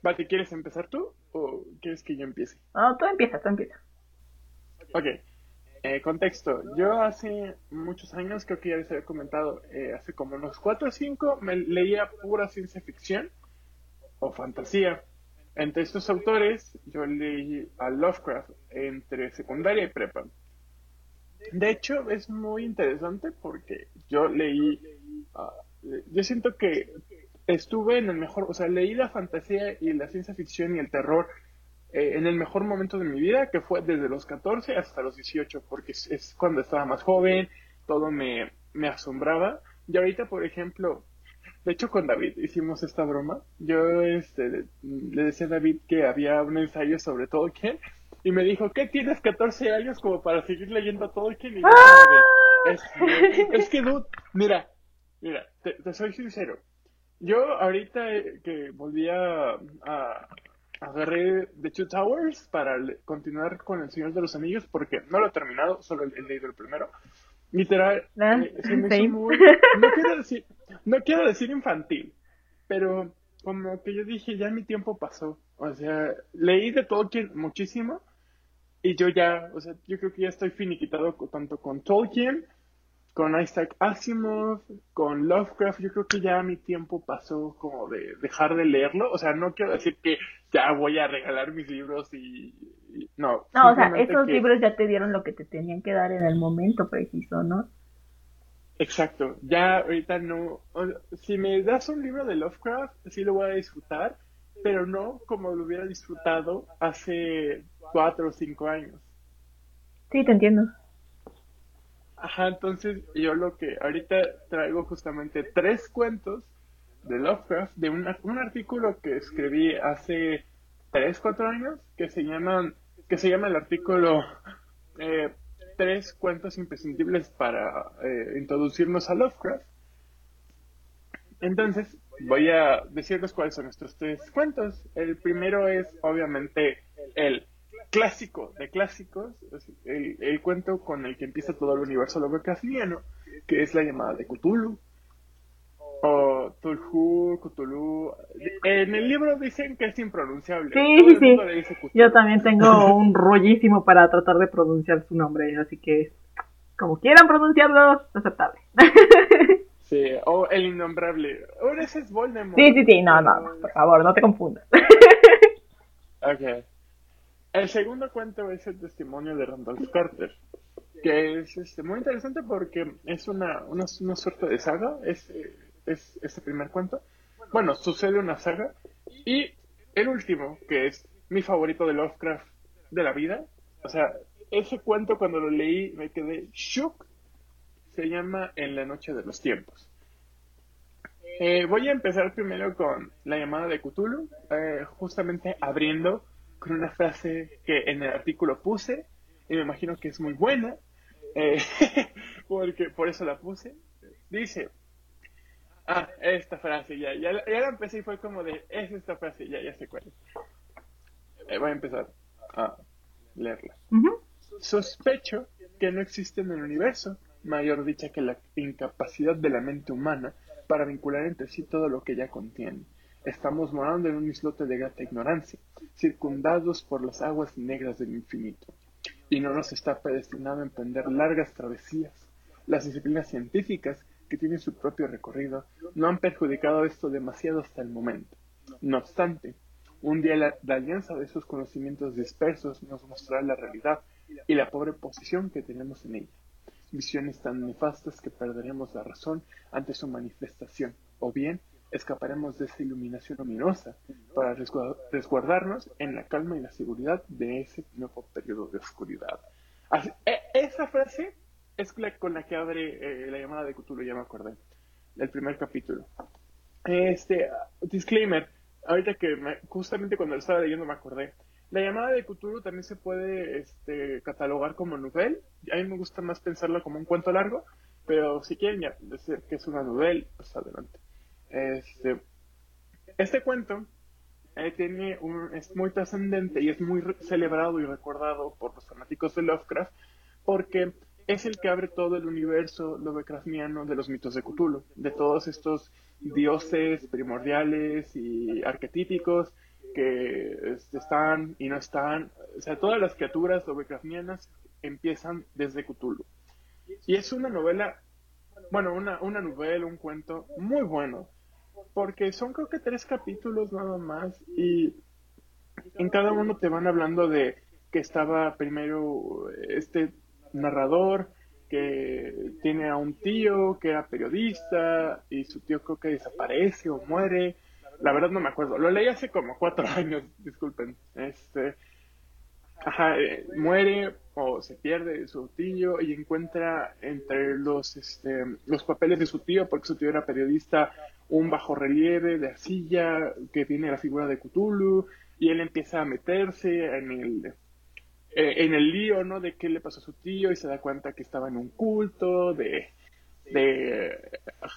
Vale, ¿quieres empezar tú o quieres que yo empiece? No, tú empieza, tú empieza. Ok. Eh, contexto. Yo hace muchos años, creo que ya les había comentado, eh, hace como unos 4 o 5, me leía pura ciencia ficción o fantasía. Entre estos autores, yo leí a Lovecraft entre secundaria y prepa. De hecho, es muy interesante porque yo leí, ah, yo siento que estuve en el mejor, o sea, leí la fantasía y la ciencia ficción y el terror eh, en el mejor momento de mi vida, que fue desde los 14 hasta los 18, porque es, cuando estaba más joven, todo me, me asombraba. Y ahorita, por ejemplo, de hecho con David hicimos esta broma. Yo este, le decía a David que había un ensayo sobre Tolkien y me dijo, ¿qué tienes 14 años como para seguir leyendo Tolkien? Y ¡Ah! es, es, que, dude, mira, mira, te, soy sincero. Yo ahorita eh, que volví a, agarré The Two Towers para continuar con El Señor de los Anillos porque no lo he terminado, solo he leído el primero. Literal, ah, eh, se me hizo muy... No quiero, decir, no quiero decir infantil, pero como que yo dije, ya mi tiempo pasó. O sea, leí de Tolkien muchísimo y yo ya, o sea, yo creo que ya estoy finiquitado tanto con Tolkien con Isaac Asimov, con Lovecraft, yo creo que ya mi tiempo pasó como de dejar de leerlo. O sea, no quiero decir que ya voy a regalar mis libros y... no. No, o sea, esos libros ya te dieron lo que te tenían que dar en el momento preciso, ¿no? Exacto, ya ahorita no... si me das un libro de Lovecraft, sí lo voy a disfrutar, pero no como lo hubiera disfrutado hace cuatro o cinco años. Sí, te entiendo. Ajá, entonces yo lo que ahorita traigo justamente tres cuentos de Lovecraft, de un artículo que escribí hace tres, cuatro años, que se llaman, que se llama el artículo eh, Tres cuentos imprescindibles para eh, introducirnos a Lovecraft. Entonces, voy a decirles cuáles son estos tres cuentos. El primero es, obviamente, el clásico de clásicos, el, cuento con el que empieza todo el universo Lovecraftiano, que es la llamada de Cthulhu, Tulhu, Cthulhu. En el libro dicen que es impronunciable. Sí, sí, Yo también tengo un rollísimo para tratar de pronunciar su nombre, así que como quieran pronunciarlo, aceptable. Sí, o el innombrable. Ahora ese es Voldemort. Sí, sí, sí, no, no, por favor, no te confundas. ok. El segundo cuento es el testimonio de Randolph Carter, que es este, muy interesante porque es una, una, suerte de saga, es, es este primer cuento. Bueno, sucede una saga. Y el último, que es mi favorito de Lovecraft de la vida, o sea, ese cuento cuando lo leí me quedé shook, se llama En la noche de los tiempos. Eh, voy a empezar primero con la llamada de Cthulhu, eh, justamente abriendo con una frase que en el artículo puse y me imagino que es muy buena, eh, porque por eso la puse. Dice, ah, esta frase, ya, ya, la empecé y fue como de, es esta frase, ya, ya sé cuál es. Eh, voy a empezar a leerla. Sospecho que no existe en el universo mayor dicha que la incapacidad de la mente humana para vincular entre sí todo lo que ella contiene Estamos morando en un islote de grata ignorancia, circundados por las aguas negras del infinito. Y no nos está predestinado a emprender largas travesías. Las disciplinas científicas, que tienen su propio recorrido, no han perjudicado esto demasiado hasta el momento. No obstante, un día la, la alianza de esos conocimientos dispersos nos mostrará la realidad y la pobre posición que tenemos en ella. Visiones tan nefastas que perderemos la razón ante su manifestación, o bien escaparemos de esa iluminación luminosa para resguardarnos en la calma y la seguridad de ese nuevo periodo de oscuridad. E, esa frase es la con la que abre eh, la llamada de Cthulhu, ya me acordé, el primer capítulo. Este, disclaimer, ahorita que justamente cuando lo estaba leyendo me acordé, la llamada de Cthulhu también se puede este, catalogar como novela. A mí me gusta más pensarlo como un cuento largo, pero si quieren ya decir que es una novela, pues adelante. Este, este cuento eh, tiene un, es muy trascendente y es muy celebrado y recordado por los fanáticos de Lovecraft porque es el que abre todo el universo Lovecraftiano de los mitos de Cthulhu, de todos estos dioses primordiales y arquetípicos que están y no están, o sea, todas las criaturas Lovecraftianas empiezan desde Cthulhu. Y es una novela, bueno, una, una novela, un cuento muy bueno, porque son creo que tres capítulos nada más y en cada uno te van hablando de que estaba primero este narrador que tiene a un tío que era periodista y su tío creo que desaparece o muere. La verdad no me acuerdo. Lo leí hace como cuatro años, disculpen. Este, ajá, eh, muere o se pierde su tío y encuentra entre los, este, los papeles de su tío, porque su tío era periodista, un bajo relieve de arcilla que tiene la figura de Cthulhu y él empieza a meterse en el, eh, en el lío, ¿no? De qué le pasó a su tío y se da cuenta que estaba en un culto de, de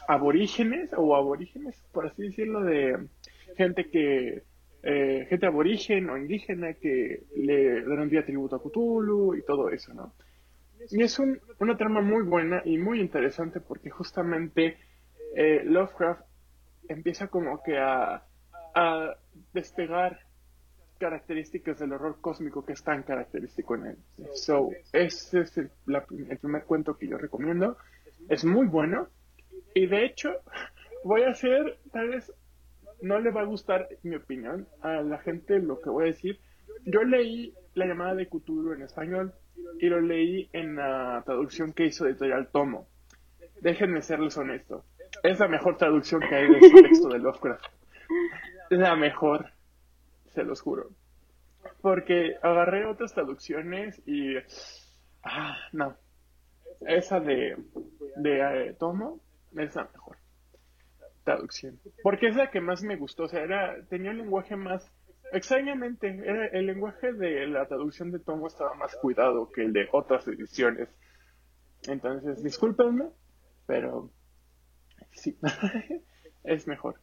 aborígenes o aborígenes, por así decirlo, de gente que eh, gente aborigen o indígena que le rendía tributo a Cthulhu y todo eso, ¿no? Y es una trama muy buena y muy interesante porque justamente eh, Lovecraft empieza como que a, a despegar características del horror cósmico que es tan característico en él. So, ese es el, el primer cuento que yo recomiendo. Es muy bueno. Y de hecho, voy a hacer tal vez no le va a gustar mi opinión a la gente lo que voy a decir. Yo leí La llamada de Cthulhu en español y lo leí en la traducción que hizo Editorial Tomo. Déjenme serles honesto. Es la mejor traducción que hay de ese texto de Lovecraft. La mejor, se los juro. Porque agarré otras traducciones y... Ah, no. Esa de, de eh, Tomo es la mejor traducción. Porque es la que más me gustó, o sea, era, tenía un lenguaje más, extrañamente, era, el lenguaje de la traducción de Tomo estaba más cuidado que el de otras ediciones. Entonces, discúlpenme, pero sí, es mejor.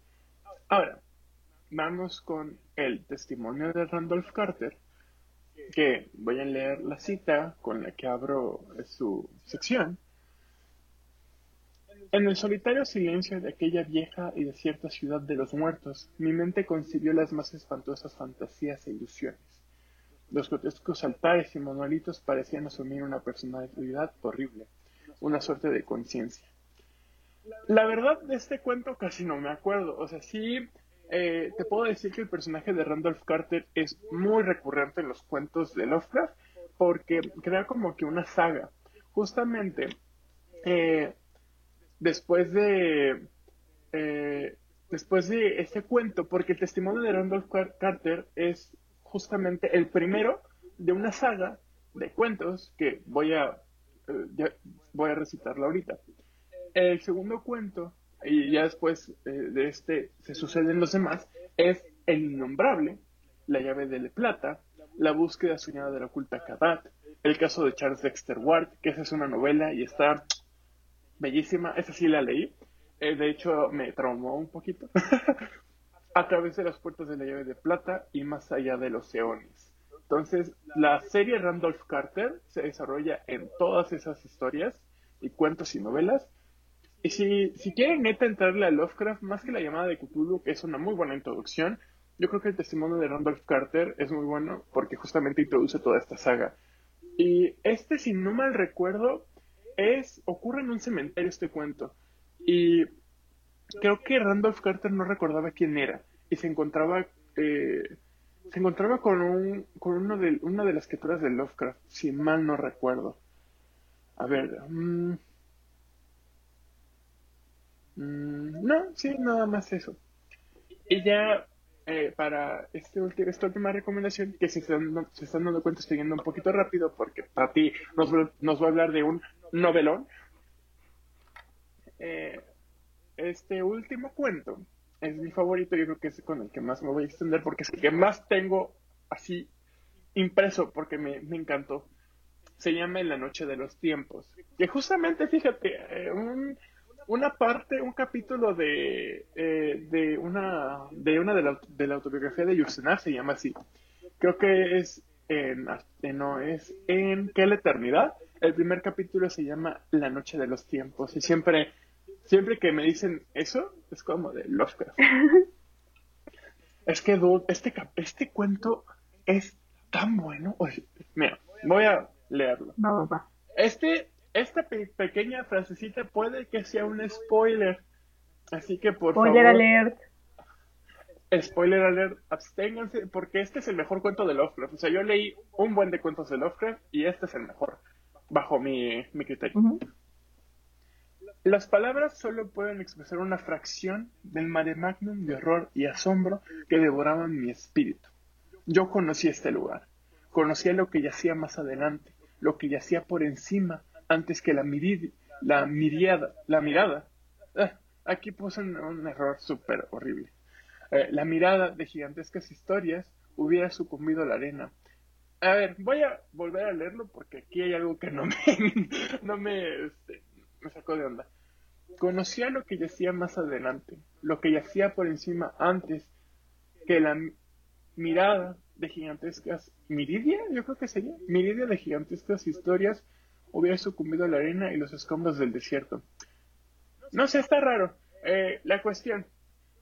Ahora, vamos con el testimonio de Randolph Carter, que voy a leer la cita con la que abro su sección. En el solitario silencio de aquella vieja y desierta ciudad de los muertos, mi mente concibió las más espantosas fantasías e ilusiones. Los grotescos altares y monolitos parecían asumir una personalidad horrible, una suerte de conciencia. La verdad de este cuento casi no me acuerdo, o sea, sí eh, te puedo decir que el personaje de Randolph Carter es muy recurrente en los cuentos de Lovecraft porque crea como que una saga. Justamente, eh, después de eh, después de este cuento, porque el testimonio de Randolph Carter es justamente el primero de una saga de cuentos que voy a eh, voy a recitarla ahorita. El segundo cuento y ya después eh, de este se suceden los demás es El innombrable, La llave de la plata, La búsqueda soñada de la oculta Kabat, El caso de Charles Dexter Ward, que esa es una novela y está bellísima, esa sí la leí. Eh, de hecho, me traumó un poquito. a través de las puertas de la llave de plata y más allá de los eones. Entonces, la serie Randolph Carter se desarrolla en todas esas historias y cuentos y novelas. Y si, si quieren neta entrarle a Lovecraft, más que la llamada de Cthulhu, que es una muy buena introducción, yo creo que el testimonio de Randolph Carter es muy bueno porque justamente introduce toda esta saga. Y este, si no mal recuerdo, es, ocurre en un cementerio este cuento. Y creo que Randolph Carter no recordaba quién era. Y se encontraba, eh, se encontraba con un, con uno de, una de las criaturas de Lovecraft, si mal no recuerdo. A ver, mm, mm, no, sí, nada más eso. Y ya eh, para este esta última recomendación, que si se están, se están dando cuenta estoy yendo un poquito rápido porque para ti nos, nos va a hablar de un novelón. Eh, este último cuento es mi favorito, yo creo que es con el que más me voy a extender porque es el que más tengo así impreso porque me, encantó. Se llama la noche de los tiempos. Que justamente, fíjate, eh, un una parte, un capítulo de, eh, de una de una de la, de la autobiografía de Yursenar se llama así. Creo que es en, no es en qué la eternidad. El primer capítulo se llama La noche de los tiempos y siempre siempre que me dicen eso es como de Lovecraft. es que dude, este este cuento es tan bueno. mira, voy a leerlo. Va, va, Este esta pequeña frasecita puede que sea un spoiler. Así que por spoiler alert. Spoiler alert, absténganse, porque este es el mejor cuento de Lovecraft. O sea, yo leí un buen de cuentos de Lovecraft y este es el mejor, bajo mi, criterio. Las palabras solo pueden expresar una fracción del mare magnum de horror y asombro que devoraban mi espíritu. Yo conocí este lugar, conocía lo que yacía más adelante, lo que yacía por encima antes que la, la, miriada, la mirada. Ah, aquí puse un, error súper horrible. Eh, la mirada de gigantescas historias hubiera sucumbido a la arena. A ver, voy a volver a leerlo porque aquí hay algo que no me, no me, este, me sacó de onda. Conocía lo que yacía más adelante, lo que yacía por encima antes que la mirada de gigantescas, miridia, yo creo que sería, miridia de gigantescas historias hubiera sucumbido a la arena y los escombros del desierto. No sé, está raro. Eh, la cuestión,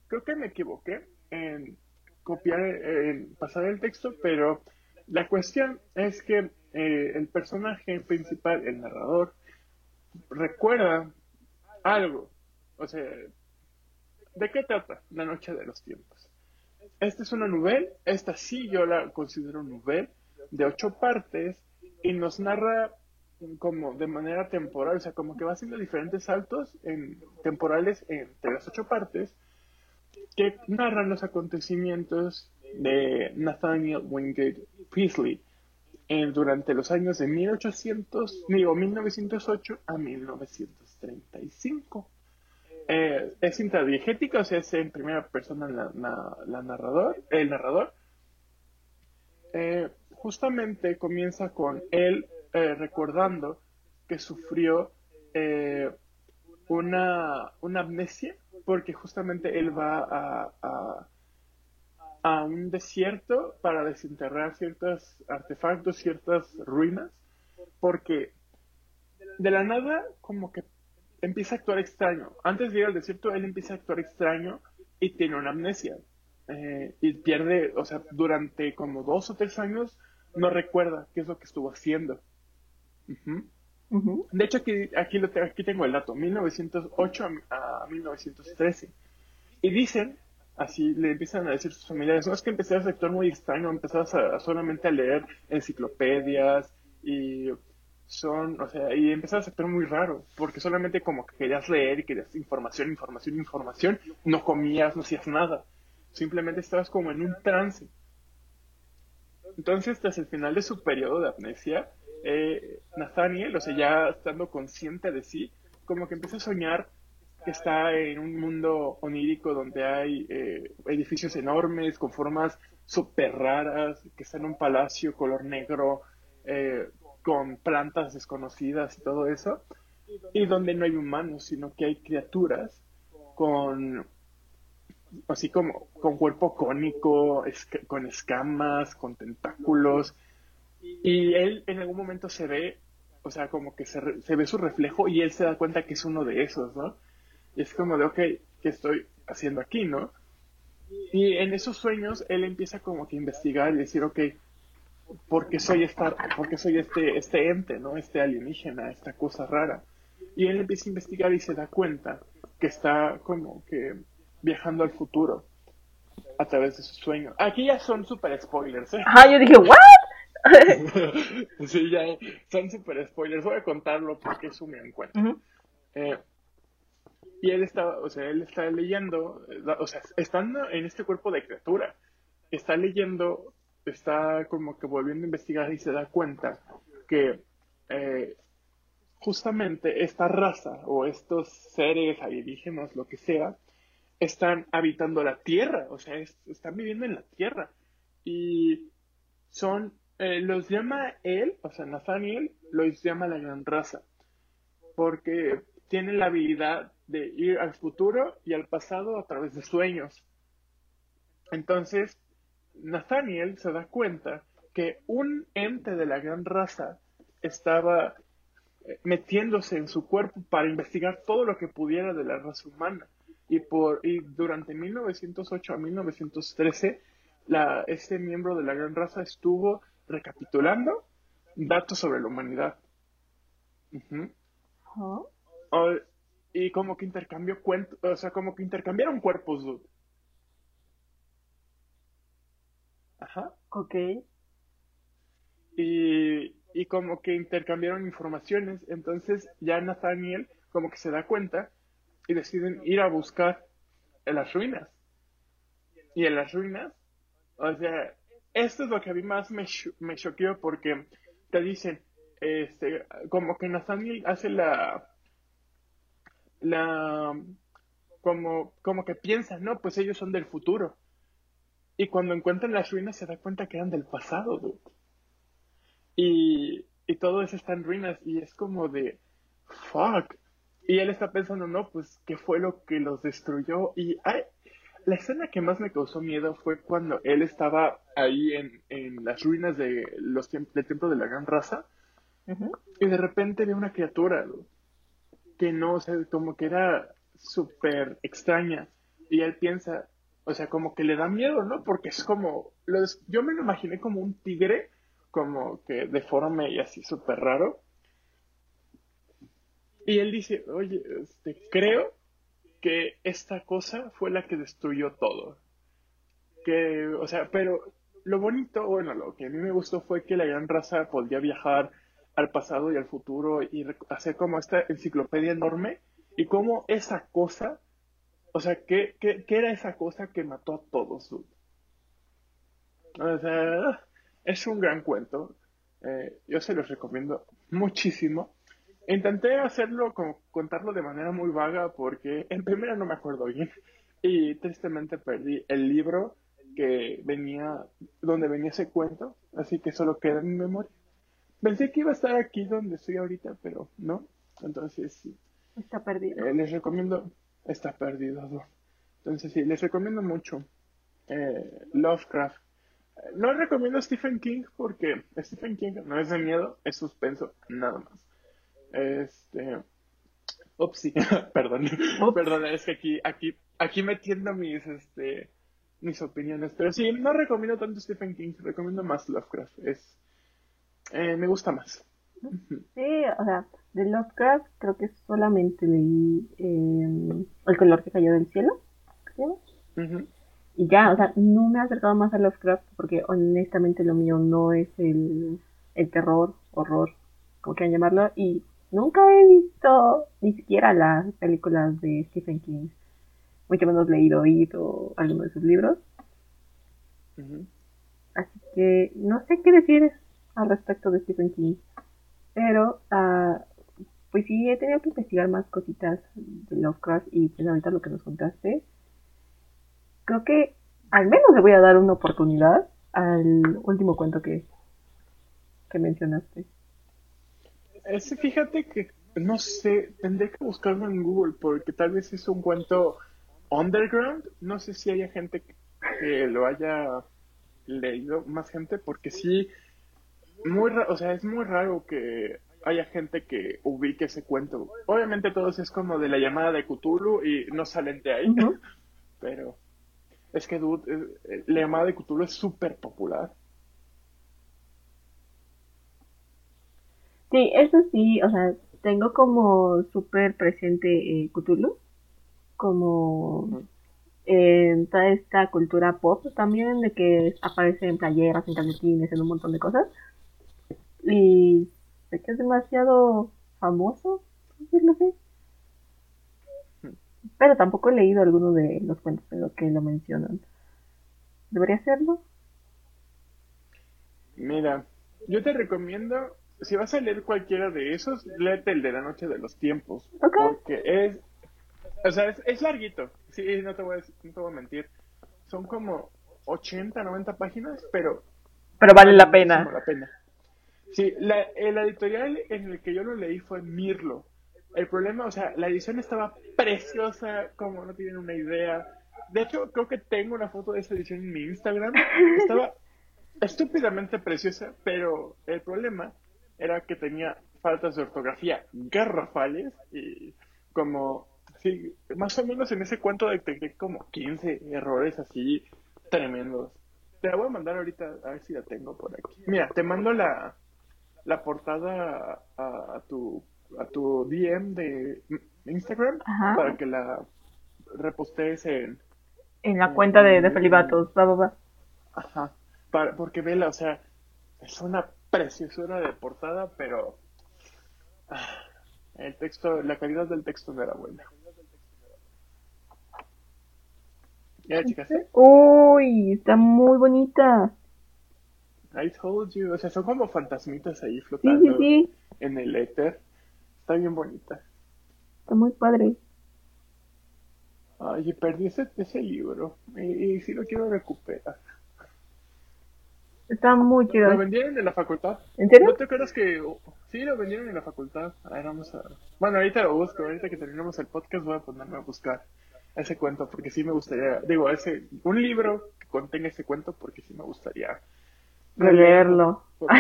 creo que me equivoqué en copiar, en pasar el texto, pero la cuestión es que eh, el personaje principal, el narrador, recuerda algo. O sea, ¿de qué trata La Noche de los Tiempos? Esta es una novela, esta sí yo la considero novela, de ocho partes, y nos narra como de manera temporal, o sea, como que va haciendo diferentes saltos temporales entre las ocho partes que narran los acontecimientos de Nathaniel Wingate Priestley durante los años de 1800, digo, 1908 a 1935. Eh, es intradiegética, o sea, es en primera persona la, la, narrador, el narrador. Eh, justamente comienza con él eh, recordando que sufrió eh, una, una, amnesia porque justamente él va a, a, un desierto para desenterrar ciertos artefactos, ciertas ruinas, porque de la nada como que empieza a actuar extraño. Antes de ir al desierto, él empieza a actuar extraño y tiene una amnesia. Eh, y pierde, o sea, durante como dos o tres años no recuerda qué es lo que estuvo haciendo. De hecho, aquí, aquí, lo, aquí tengo el dato, 1908 a, 1913. Y dicen, así le empiezan a decir sus familiares, no es que empecé a actuar muy extraño, empezabas a, solamente a leer enciclopedias y son, o sea, y empezabas a actuar muy raro, porque solamente como que querías leer y querías información, información, información, no comías, no hacías nada, simplemente estabas como en un trance. Entonces, tras el final de su periodo de amnesia, eh, Nathaniel, o sea, ya estando consciente de sí, como que empieza a soñar que está en un mundo onírico donde hay eh, edificios enormes con formas súper raras, que está en un palacio color negro, eh, con plantas desconocidas y todo eso, y donde no hay humanos, sino que hay criaturas con así como con cuerpo cónico, con escamas, con tentáculos, y él en algún momento se ve, o sea, como que se, se ve su reflejo y él se da cuenta que es uno de esos, ¿no? Y es como de, ok, ¿qué estoy haciendo aquí, no? Y en esos sueños él empieza como que a investigar y decir, ok, ¿por qué soy, esta, por soy este, este ente, ¿no? Este alienígena, esta cosa rara. Y él empieza a investigar y se da cuenta que está como que viajando al futuro a través de su sueño. Aquí ya son super spoilers, ¿eh? Yo dije, ¿what? sí, ya son super spoilers. Voy a contarlo porque es un gran cuento. Eh, y él está, o sea, él está leyendo, o sea, estando en este cuerpo de criatura, está leyendo, está como que volviendo a investigar y se da cuenta que eh, justamente esta raza o estos seres alienígenas, lo que sea, están habitando la Tierra, o sea, están viviendo en la Tierra. Y son eh, los llama él, o sea, Nathaniel, los llama la gran raza, porque tienen la habilidad de ir al futuro y al pasado a través de sueños. Entonces, Nathaniel se da cuenta que un ente de la gran raza estaba eh, metiéndose en su cuerpo para investigar todo lo que pudiera de la raza humana. Y, por, y durante 1908 a 1913, la, este miembro de la gran raza estuvo recapitulando datos sobre la humanidad. y como que intercambió cuentos, o sea, como que intercambiaron cuerpos, Ajá. Ok. Y, y como que intercambiaron informaciones. Entonces ya Nathaniel como que se da cuenta y deciden ir a buscar en las ruinas. Y en las ruinas, o sea, esto es lo que a mí más me, me choqueó porque te dicen, este, como que Nathaniel hace la, la, como, como que piensa, no, pues ellos son del futuro. Y cuando encuentran las ruinas se da cuenta que eran del pasado, dude. Y, y todo eso está en ruinas y es como de, fuck. Y él está pensando, no, pues, ¿qué fue lo que los destruyó? Y ay, la escena que más me causó miedo fue cuando él estaba ahí en, en las ruinas de los del templo de la gran raza. Y de repente ve una criatura que no, o sea, como que era súper extraña. Y él piensa, o sea, como que le da miedo, ¿no? Porque es como, los, yo me lo imaginé como un tigre como que deforme y así súper raro. Y él dice, oye, este, creo que esta cosa fue la que destruyó todo. Que, o sea, pero lo bonito, bueno, lo que a mí me gustó fue que la gran raza podía viajar al pasado y al futuro y hacer como esta enciclopedia enorme y cómo esa cosa, o sea, ¿qué, qué, qué era esa cosa que mató a todos? O sea, es un gran cuento. Eh, yo se los recomiendo muchísimo. Intenté hacerlo, como, contarlo de manera muy vaga porque en primera no me acuerdo bien y tristemente perdí el libro que venía, donde venía ese cuento, así que solo queda en mi memoria. Pensé que iba a estar aquí donde estoy ahorita, pero no. Entonces sí. Está perdido. Eh, les recomiendo, está perdido. Entonces sí, les recomiendo mucho eh, Lovecraft. No recomiendo Stephen King porque Stephen King no es de miedo, es suspenso, nada más. Este. Upsi, perdón. Perdón, es que aquí, aquí, aquí metiendo mis, este, mis opiniones. Pero sí, no recomiendo tanto Stephen King, recomiendo más Lovecraft. Es, eh, me gusta más. Sí, o sea, de Lovecraft creo que solamente leí eh, El color que cayó del cielo. ¿sí? Y ya, o sea, no me he acercado más a Lovecraft porque honestamente lo mío no es el, el terror, horror, como quieran llamarlo, y nunca he visto ni siquiera las películas de Stephen King, mucho menos leído o alguno de sus libros. Así que no sé qué decir al respecto de Stephen King, pero uh, pues sí he tenido que investigar más cositas de Lovecraft y pues ahorita lo que nos contaste creo que al menos le voy a dar una oportunidad al último cuento que, que mencionaste. Ese, fíjate que no sé, tendré que buscarlo en Google porque tal vez es un cuento underground. No sé si haya gente que lo haya leído, más gente, porque sí, muy o sea, es muy raro que haya gente que ubique ese cuento. Obviamente todos es como de la llamada de Cthulhu y no salen de ahí, pero es que, dude, eh, eh, la llamada de Cthulhu es súper popular. Sí, eso sí, o sea, tengo como súper presente eh, Cthulhu, como en toda esta cultura pop también, de que aparece en playeras, en calcetines, en un montón de cosas. Y sé que es demasiado famoso, decirlo así. Pero tampoco he leído alguno de los cuentos en los que lo mencionan. ¿Debería hacerlo? Mira, yo te recomiendo, si vas a leer cualquiera de esos, léete el de la noche de los tiempos. Porque es, o sea, es, larguito. Sí, no te, voy a, no te voy a mentir. Son como 80, 90 páginas, pero... Pero vale la pena. La pena. Sí, la, el editorial en el que yo lo leí fue Mirlo. el problema, o sea, la edición estaba preciosa, como no tienen una idea. De hecho, creo que tengo una foto de esa edición en mi Instagram. Estaba estúpidamente preciosa, pero el problema era que tenía faltas de ortografía garrafales y como, sí, más o menos en ese cuento detecté como 15 errores así tremendos. Te la voy a mandar ahorita, a ver si la tengo por aquí. Mira, te mando la, la portada a, tu a tu DM de Instagram para que la repostees en en la cuenta de, de Felibatos, va, va, Ajá, para, porque vela, o sea, es una preciosura de portada, pero ah, el texto, la calidad del texto no era buena. Uy, está muy bonita. I told you, o sea, son como fantasmitas ahí flotando en el éter. Está bien bonita. Está muy padre. Ay, perdí ese, ese libro. Y, y sí lo quiero recuperar. Está muy chido. ¿Lo vendieron en la facultad? ¿En serio? ¿No te acuerdas que.? Sí, lo vendieron en la facultad. A ver, vamos a. Bueno, ahorita lo busco. Ahorita que terminemos el podcast, voy a ponerme a buscar ese cuento. Porque sí me gustaría. Digo, ese. Un libro que contenga ese cuento, porque sí me gustaría. Releerlo. ok.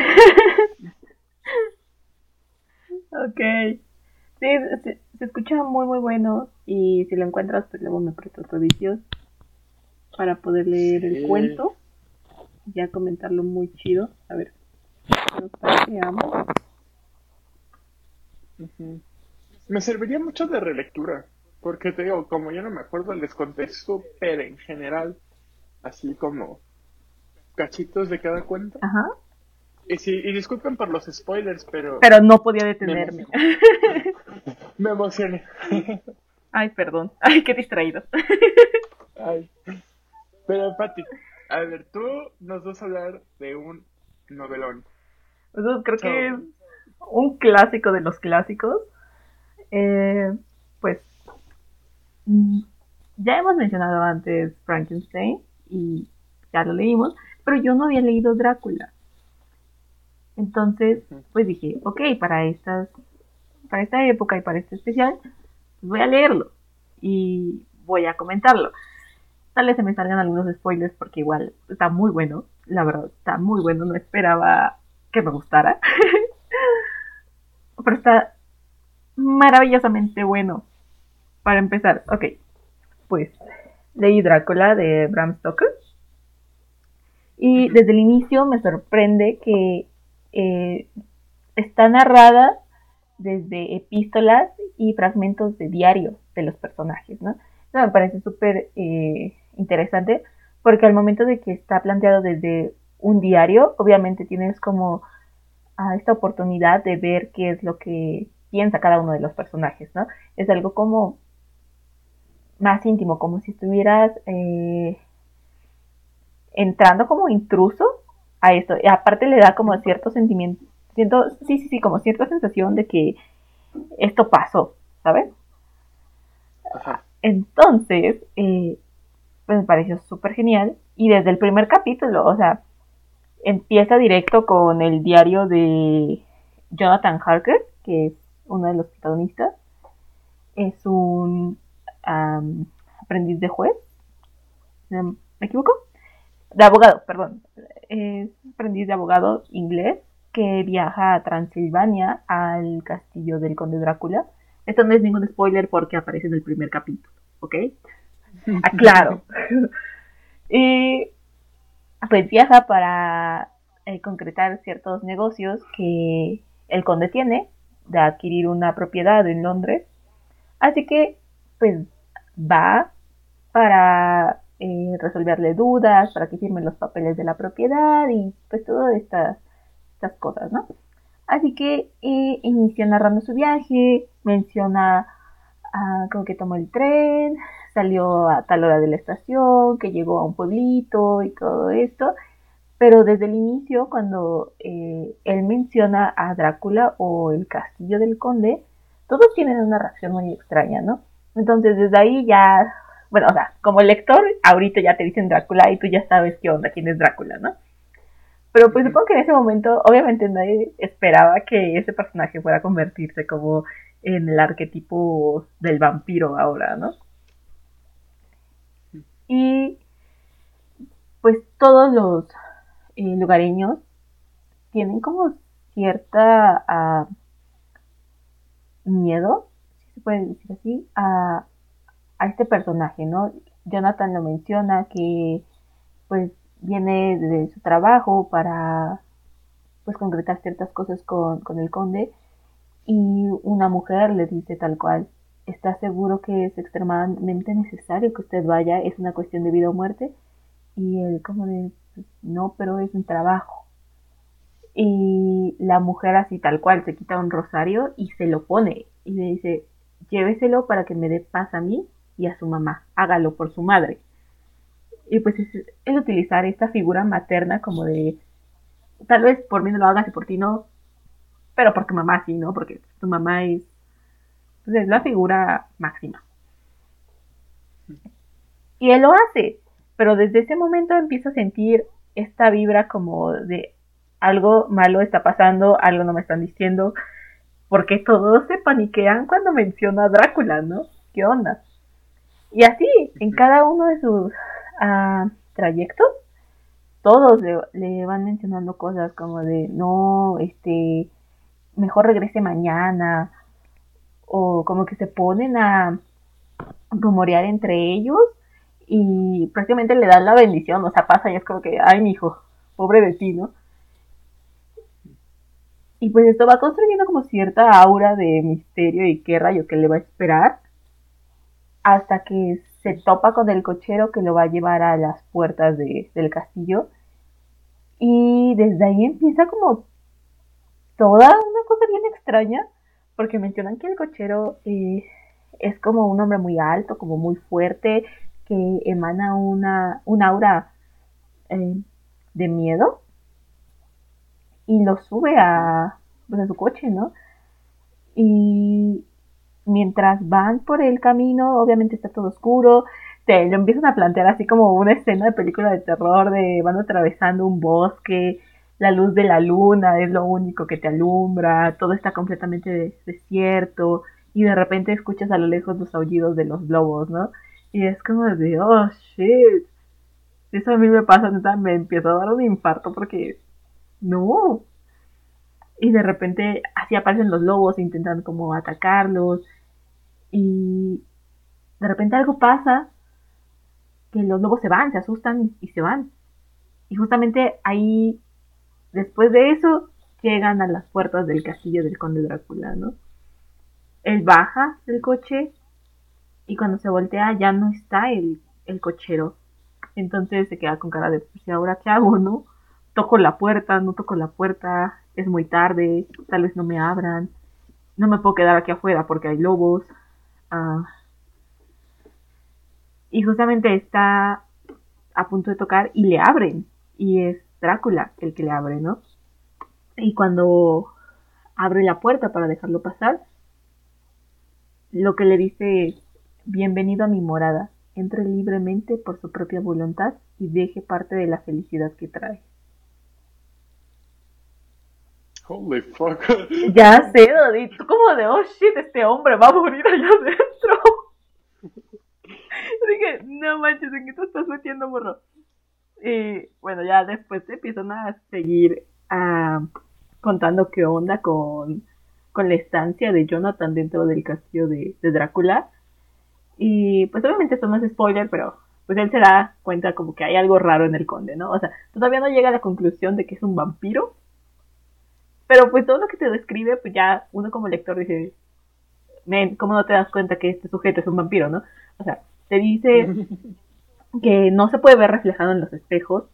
Sí, se, escucha muy, muy bueno. Y si lo encuentras, pues luego me prestas tu para poder leer el cuento ya comentarlo muy chido. A ver, Me serviría mucho de relectura, porque te digo, como yo no me acuerdo, les conté súper en general, así como cachitos de cada cuento. Ajá. Y, sí, y disculpen por los spoilers, pero... Pero no podía detenerme. Me emocioné. Ay, perdón. Ay, qué distraído. Ay. Pero, Pati, a ver, tú nos vas a hablar de un novelón. creo que es un clásico de los clásicos. Eh, pues ya hemos mencionado antes Frankenstein y ya lo leímos, pero yo no había leído Drácula. Entonces, pues dije, ok, para estas, para esta época y para este especial, pues voy a leerlo y voy a comentarlo. Tal vez se me salgan algunos spoilers porque igual está muy bueno. La verdad, está muy bueno. No esperaba que me gustara. Pero está maravillosamente bueno. Para empezar, ok. Pues leí Drácula de Bram Stoker. Y desde el inicio me sorprende que eh, está narrada desde epístolas y fragmentos de diario de los personajes, ¿no? Eso me parece súper eh, interesante porque al momento de que está planteado desde un diario, obviamente tienes como ah, esta oportunidad de ver qué es lo que piensa cada uno de los personajes, ¿no? Es algo como más íntimo, como si estuvieras eh, entrando como intruso a esto. Y aparte le da como cierto sentimiento, siento, sí, sí, sí, como cierta sensación de que esto pasó, ¿sabes? Entonces, eh, pues me pareció súper genial. Y desde el primer capítulo, o sea, empieza directo con el diario de Jonathan Harker, que es uno de los protagonistas. Es un aprendiz de juez. ¿Me equivoco? De abogado, perdón. Es aprendiz de abogado inglés que viaja a Transilvania al castillo del conde Drácula. Esto no es ningún spoiler porque aparece en el primer capítulo, ¿ok? Aclaro. y pues viaja para eh, concretar ciertos negocios que el conde tiene de adquirir una propiedad en Londres. Así que, pues, va para eh, resolverle dudas, para que firme los papeles de la propiedad y pues todas estas, estas cosas, ¿no? Así que eh, inicia narrando su viaje, menciona ah, como que tomó el tren, salió a tal hora de la estación, que llegó a un pueblito y todo esto. Pero desde el inicio, cuando eh, él menciona a Drácula o el castillo del conde, todos tienen una reacción muy extraña, ¿no? Entonces desde ahí ya, bueno, o sea, como lector, ahorita ya te dicen Drácula y tú ya sabes qué onda, quién es Drácula, ¿no? Pero pues supongo que en ese momento, obviamente nadie esperaba que ese personaje fuera a convertirse como en el arquetipo del vampiro ahora, ¿no? Y pues todos los eh, lugareños tienen como cierta uh, miedo, puede decir así, a, a este personaje, ¿no? Jonathan lo menciona que pues viene de su trabajo para pues concretar ciertas cosas con, con el conde y una mujer le dice tal cual, ¿está seguro que es extremadamente necesario que usted vaya? Es una cuestión de vida o muerte. Y él como de, pues, no, pero es un trabajo. Y la mujer así tal cual se quita un rosario y se lo pone y le dice, lléveselo para que me dé paz a mí y a su mamá, hágalo por su madre. Y pues es, utilizar esta figura materna como de, tal vez por mí no lo hagas y por ti no, pero porque mamá sí, ¿no? Porque tu mamá es, pues, es la figura máxima. Y él lo hace, pero desde ese momento empieza a sentir esta vibra como de algo malo está pasando, algo no me están diciendo, porque todos se paniquean cuando menciona a Drácula, ¿no? ¿Qué onda? Y así, en cada uno de sus uh, trayectos, todos le, le, van mencionando cosas como de, no, este, mejor regrese mañana, o como que se ponen a rumorear entre ellos y prácticamente le dan la bendición, o sea, pasa y es como que, ay, mi hijo, pobre de ti, ¿no? Y pues esto va construyendo como cierta aura de misterio y qué rayo que le va a esperar hasta que se topa con el cochero que lo va a llevar a las puertas de, del castillo. Y desde ahí empieza como toda una cosa bien extraña, porque mencionan que el cochero eh, es como un hombre muy alto, como muy fuerte, que emana una, un aura eh, de miedo y lo sube a, pues, a su coche, ¿no? Y mientras van por el camino, obviamente está todo oscuro, te lo empiezan a plantear así como una escena de película de terror, de van atravesando un bosque, la luz de la luna es lo único que te alumbra, todo está completamente desierto y de repente escuchas a lo lejos los aullidos de los lobos, ¿no? Y es como de, oh, shit. Eso a mí me pasa, me empieza a dar un infarto porque, no. Y de repente así aparecen los lobos, intentan como atacarlos y de repente algo pasa que los lobos se van, se asustan y se van. Y justamente ahí Después de eso, llegan a las puertas del castillo del conde Drácula, ¿no? Él baja del coche y cuando se voltea ya no está el, el cochero. Entonces se queda con cara de, pues, ¿y ahora qué hago, no? Toco la puerta, no toco la puerta, es muy tarde, tal vez no me abran, no me puedo quedar aquí afuera porque hay lobos. Ah. y justamente está a punto de tocar y le abren. Y es Drácula el que le abre, ¿no? Y cuando abre la puerta para dejarlo pasar, lo que le dice es, bienvenido a mi morada, entre libremente por su propia voluntad y deje parte de la felicidad que trae. Holy fuck. Ya sé, Dodi, tú como de, oh shit, este hombre va a morir allá adentro. Dije, no manches, ¿en qué te estás metiendo, morro? Y bueno, ya después empiezan a seguir ah, contando qué onda con, con la estancia de Jonathan dentro del castillo de, Drácula. Y pues obviamente esto no es spoiler, pero pues él se da cuenta como que hay algo raro en el conde, ¿no? O sea, todavía no llega a la conclusión de que es un vampiro. Pero pues todo lo que te describe, pues ya uno como lector dice, men, ¿cómo no te das cuenta que este sujeto es un vampiro, no? O sea, te dice que no se puede ver reflejado en los espejos,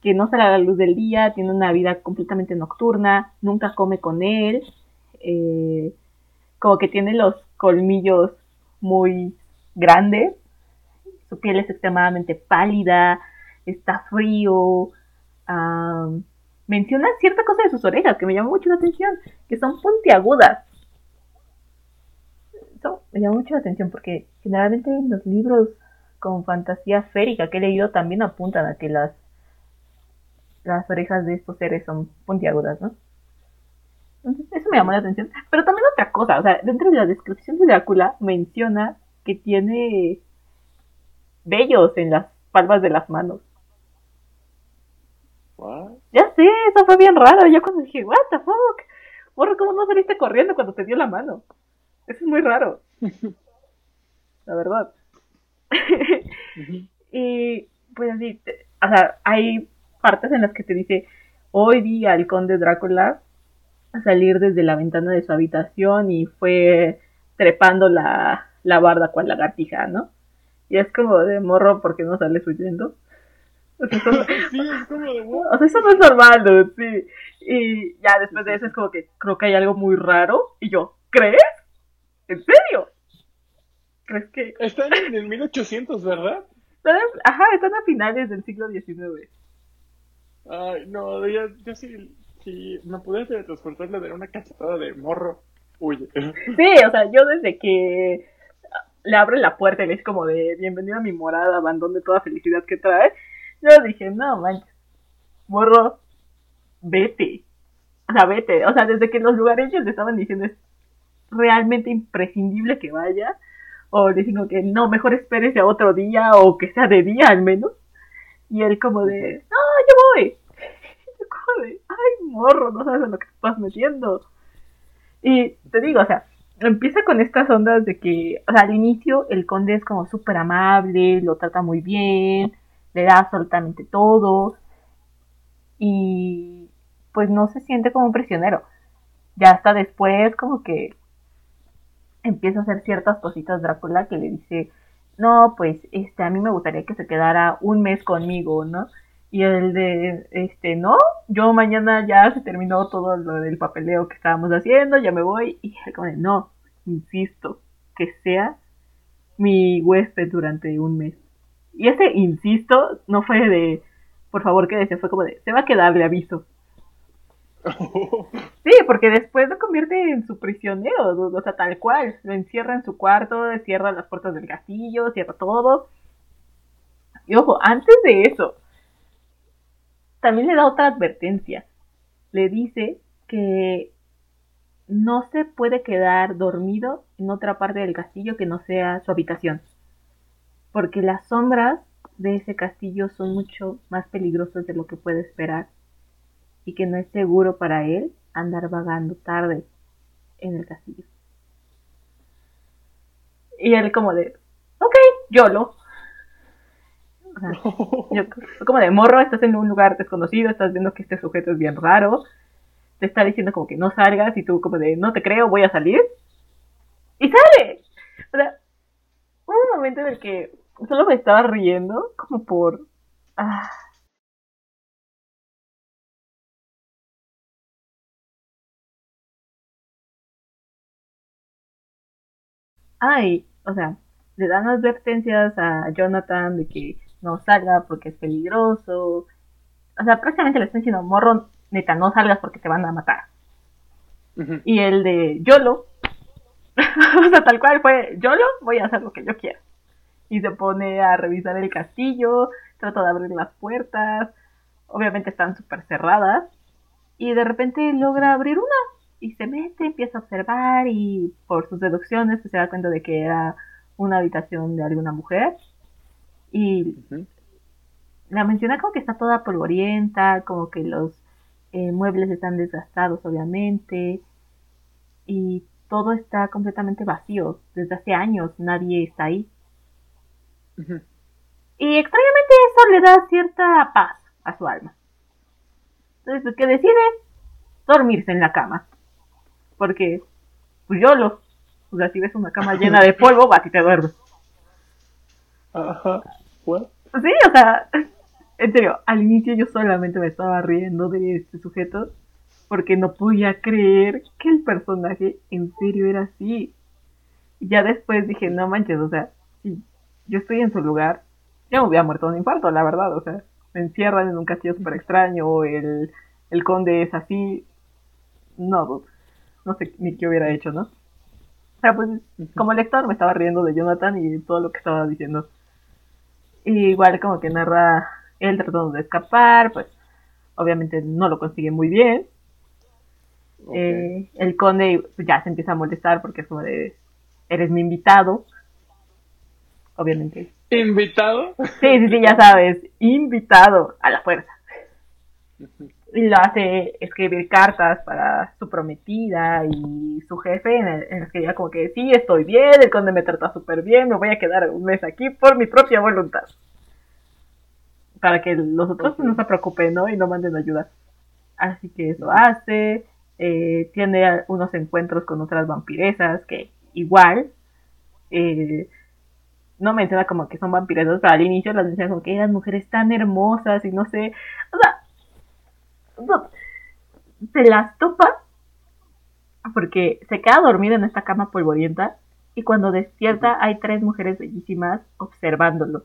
que no sale a la luz del día, tiene una vida completamente nocturna, nunca come con él, eh, como que tiene los colmillos muy grandes, su piel es extremadamente pálida, está frío, menciona cierta cosa de sus orejas que me llamó mucho la atención, que son puntiagudas. Eso me llamó mucho la atención porque generalmente en los libros con fantasía férica que he leído también apuntan a que las, las orejas de estos seres son puntiagudas, ¿no? Entonces, eso me llamó la atención. Pero también otra cosa, o sea, dentro de la descripción de Drácula menciona que tiene vellos en las palmas de las manos. Ya sé, eso fue bien raro. Yo cuando dije, what the fuck, Morro, ¿cómo no saliste corriendo cuando te dio la mano? Eso es muy raro. la verdad. y pues así, o sea, hay partes en las que te dice, hoy vi al conde Drácula salir desde la ventana de su habitación y fue trepando la, la barda cual lagartija, ¿no? Y es como de morro porque no sales huyendo. O sea, eso, sí, es como de o sea, eso no es normal, dude, sí. Y ya después de eso es como que creo que hay algo muy raro. Y yo, ¿crees? ¿En serio? ¿Crees que...? Están en el 1800, ¿verdad? ajá, están a finales del siglo XIX. Ay, no, yo, yo sí, si me pudiera teletransportar le daría una cachetada de morro. Huye. Sí, o sea, yo desde que le abre la puerta y le es como de bienvenido a mi morada, abandone toda felicidad que trae, yo dije, no manches, morro, vete. O sea, vete. O sea, desde que los lugareños le estaban diciendo es realmente imprescindible que vaya. O le digo que no, mejor espérese a otro día o que sea de día al menos. Y él como de, no, yo voy. Yo como de, ay, morro, no sabes en lo que estás metiendo. Y te digo, o sea, empieza con estas ondas de que, o sea, al inicio el conde es como súper amable, lo trata muy bien, le da absolutamente todo. Y pues no se siente como un prisionero. Ya hasta después como que empieza a hacer ciertas cositas Drácula que le dice, no, pues este, a mí me gustaría que se quedara un mes conmigo, ¿no? Y el de, este, no, yo mañana ya se terminó todo lo del papeleo que estábamos haciendo, ya me voy. Y él como, no, insisto, que sea mi huésped durante un mes. Y ese insisto no fue de, por favor quédese, fue como de, se va a quedar, le aviso. Sí, porque después lo convierte en su prisionero, o sea, tal cual. Lo encierra en su cuarto, cierra las puertas del castillo, cierra todo. Y ojo, antes de eso, también le da otra advertencia. Le dice que no se puede quedar dormido en otra parte del castillo que no sea su habitación. Porque las sombras de ese castillo son mucho más peligrosas de lo que puede esperar y que no es seguro para él andar vagando tarde en el castillo. Y él como de, ok, YOLO. O sea, yo, como de morro, estás en un lugar desconocido, estás viendo que este sujeto es bien raro, te está diciendo como que no salgas y tú como de, no te creo, voy a salir. Y sale. O sea, hubo un momento en el que solo me estaba riendo como por... Ah, ay, o sea, le dan advertencias a Jonathan de que no salga porque es peligroso. O sea, prácticamente le están diciendo, morro, neta, no salgas porque te van a matar. Y el de YOLO, o sea, tal cual fue, YOLO, voy a hacer lo que yo quiera. Y se pone a revisar el castillo, trata de abrir las puertas, obviamente están súper cerradas, y de repente logra abrir una y se mete, empieza a observar y por sus deducciones pues, se da cuenta de que era una habitación de alguna mujer y la menciona como que está toda polvorienta, como que los eh, muebles están desgastados obviamente y todo está completamente vacío. Desde hace años nadie está ahí. Y extrañamente eso le da cierta paz a su alma. Entonces, ¿qué decide? Dormirse en la cama. Porque, pues yo lo. O sea, si ves una cama llena de polvo, va y te duermes. Ajá. ¿What? Sí, o sea, en serio, al inicio yo solamente me estaba riendo de este sujeto porque no podía creer que el personaje en serio era así. Y ya después dije, no manches, o sea, yo estoy en su lugar, ya me hubiera muerto de un infarto, la verdad, o sea, me encierran en un castillo súper extraño, el, el conde es así. No, no sé ni qué hubiera hecho, ¿no? Pero pues como lector me estaba riendo de Jonathan y todo lo que estaba diciendo. igual como que narra él tratando de escapar, pues obviamente no lo consigue muy bien. Eh, el conde ya se empieza a molestar porque es como de, eres mi invitado. Obviamente. ¿Invitado? Sí, sí, sí, ya sabes, invitado a la fuerza. Y lo hace escribir cartas para su prometida y su jefe en el, que ya como que sí, estoy bien, el conde me trata súper bien, me voy a quedar un mes aquí por mi propia voluntad. Para que los otros no se preocupen, ¿no? Y no manden ayuda. Así que eso hace. Eh, tiene unos encuentros con otras vampiresas que igual eh, no menciona como que son vampiresas, pero al inicio las menciona como que eran mujeres tan hermosas y no sé, o sea, se las topa porque se queda dormida en esta cama polvorienta y cuando despierta hay tres mujeres bellísimas observándolo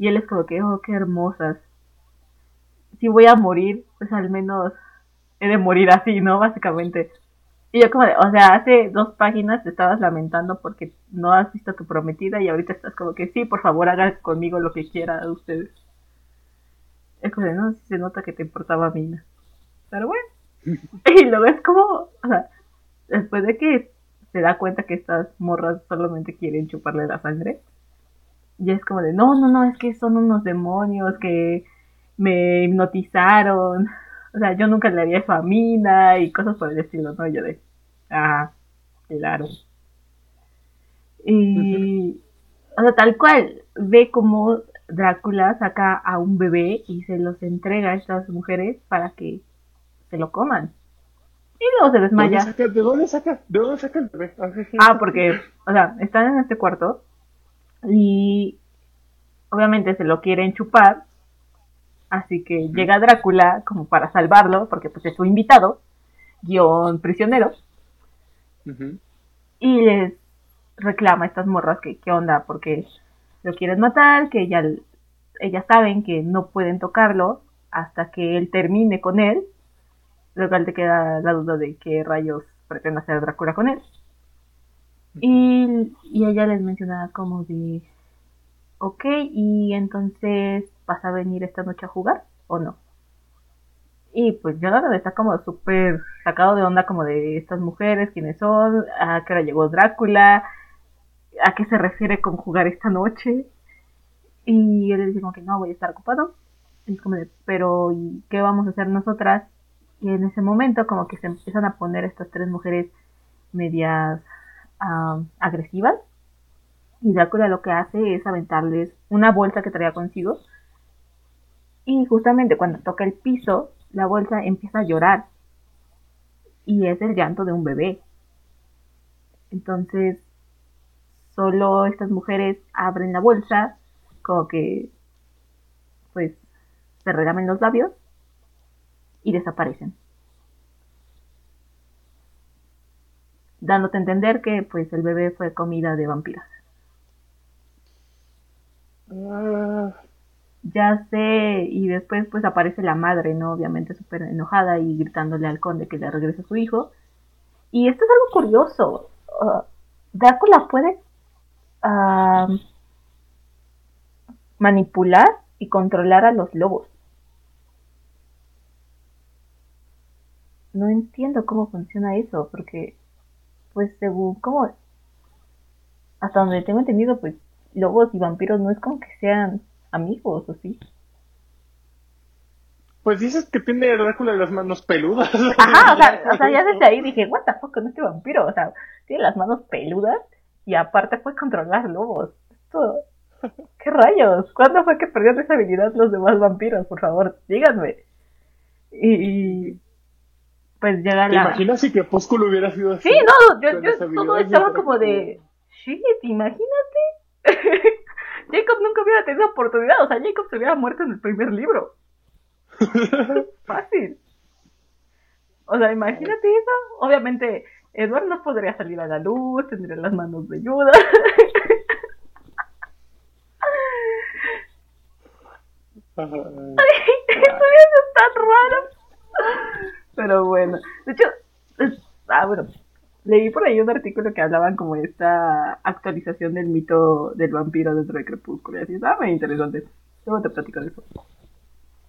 y él es como que, oh, qué hermosas. Si voy a morir, pues al menos he de morir así, ¿no? Básicamente. Y yo como de, o sea, hace dos páginas te estabas lamentando porque no has visto a tu prometida y ahorita estás como que sí, por favor haga conmigo lo que quiera de ustedes. Es como de, no, si se nota que te importaba Mina. Pero bueno. y luego es como, o sea, después de que se da cuenta que estas morras solamente quieren chuparle la sangre, y es como de, no, no, no, es que son unos demonios que me hipnotizaron o sea, yo nunca le haría eso a Mina y cosas por el estilo, ¿no? Yo de, ah, claro. Y, o sea, tal cual, ve como Drácula saca a un bebé y se los entrega a estas mujeres para que se lo coman. Y luego se desmaya. ¿De dónde saca? ¿De dónde saca, el bebé? Ah, porque, o sea, están en este cuarto y obviamente se lo quieren chupar Así que llega Drácula como para salvarlo, porque pues es su invitado, guion prisionero. Y les reclama a estas morras que qué onda, porque lo quieren matar, que ella, ellas saben que no pueden tocarlo hasta que él termine con él. Luego te queda la duda de qué rayos pretende hacer Drácula con él. y, y ella les menciona como de, ok, y entonces ¿vas a venir esta noche a jugar o no? Y pues Jonathan está como súper sacado de onda como de estas mujeres, quiénes son, a qué hora llegó Drácula, a qué se refiere con jugar esta noche. Y él le dice como que no, voy a estar ocupado. Y es como de, pero ¿y qué vamos a hacer nosotras? Y en ese momento como que se empiezan a poner estas tres mujeres medias ah, agresivas. Y Drácula lo que hace es aventarles una bolsa que traía consigo y justamente cuando toca el piso, la bolsa empieza a llorar. Y es el llanto de un bebé. Entonces, solo estas mujeres abren la bolsa, como que, pues, se regamen los labios y desaparecen. Dándote a entender que, pues, el bebé fue comida de vampiras. Ah, ya sé, y después pues aparece la madre, ¿no? Obviamente súper enojada y gritándole al conde que le regrese a su hijo. Y esto es algo curioso. Uh, Drácula puede manipular y controlar a los lobos. No entiendo cómo funciona eso, porque, pues según como, hasta donde tengo entendido, pues lobos y vampiros no es como que sean amigos, ¿o sí? Pues dices que tiene Drácula las manos peludas. Ajá, o sea, o sea, ya desde ahí dije, what the fuck con este vampiro, o sea, tiene las manos peludas y aparte puede controlar lobos. Esto, ¿qué rayos? ¿Cuándo fue que perdieron esa habilidad los demás vampiros? Por favor, díganme. Y, pues llega ¿Te la... imaginas si Crepúsculo hubiera sido así? Sí, no, yo, yo todo estaba como de, shit, imagínate. Jacob nunca hubiera tenido oportunidad. O sea, Jacob se hubiera muerto en el primer libro. Fácil. O sea, imagínate eso. Obviamente, Edward no podría salir a la luz, tendría las manos de ayuda. Eso es tan raro. Pero bueno, de hecho, ah, bueno, leí por ahí un artículo que hablaban como de esta actualización del mito del vampiro dentro de Crepúsculo. Y así estaba muy interesante. Luego te platico de eso.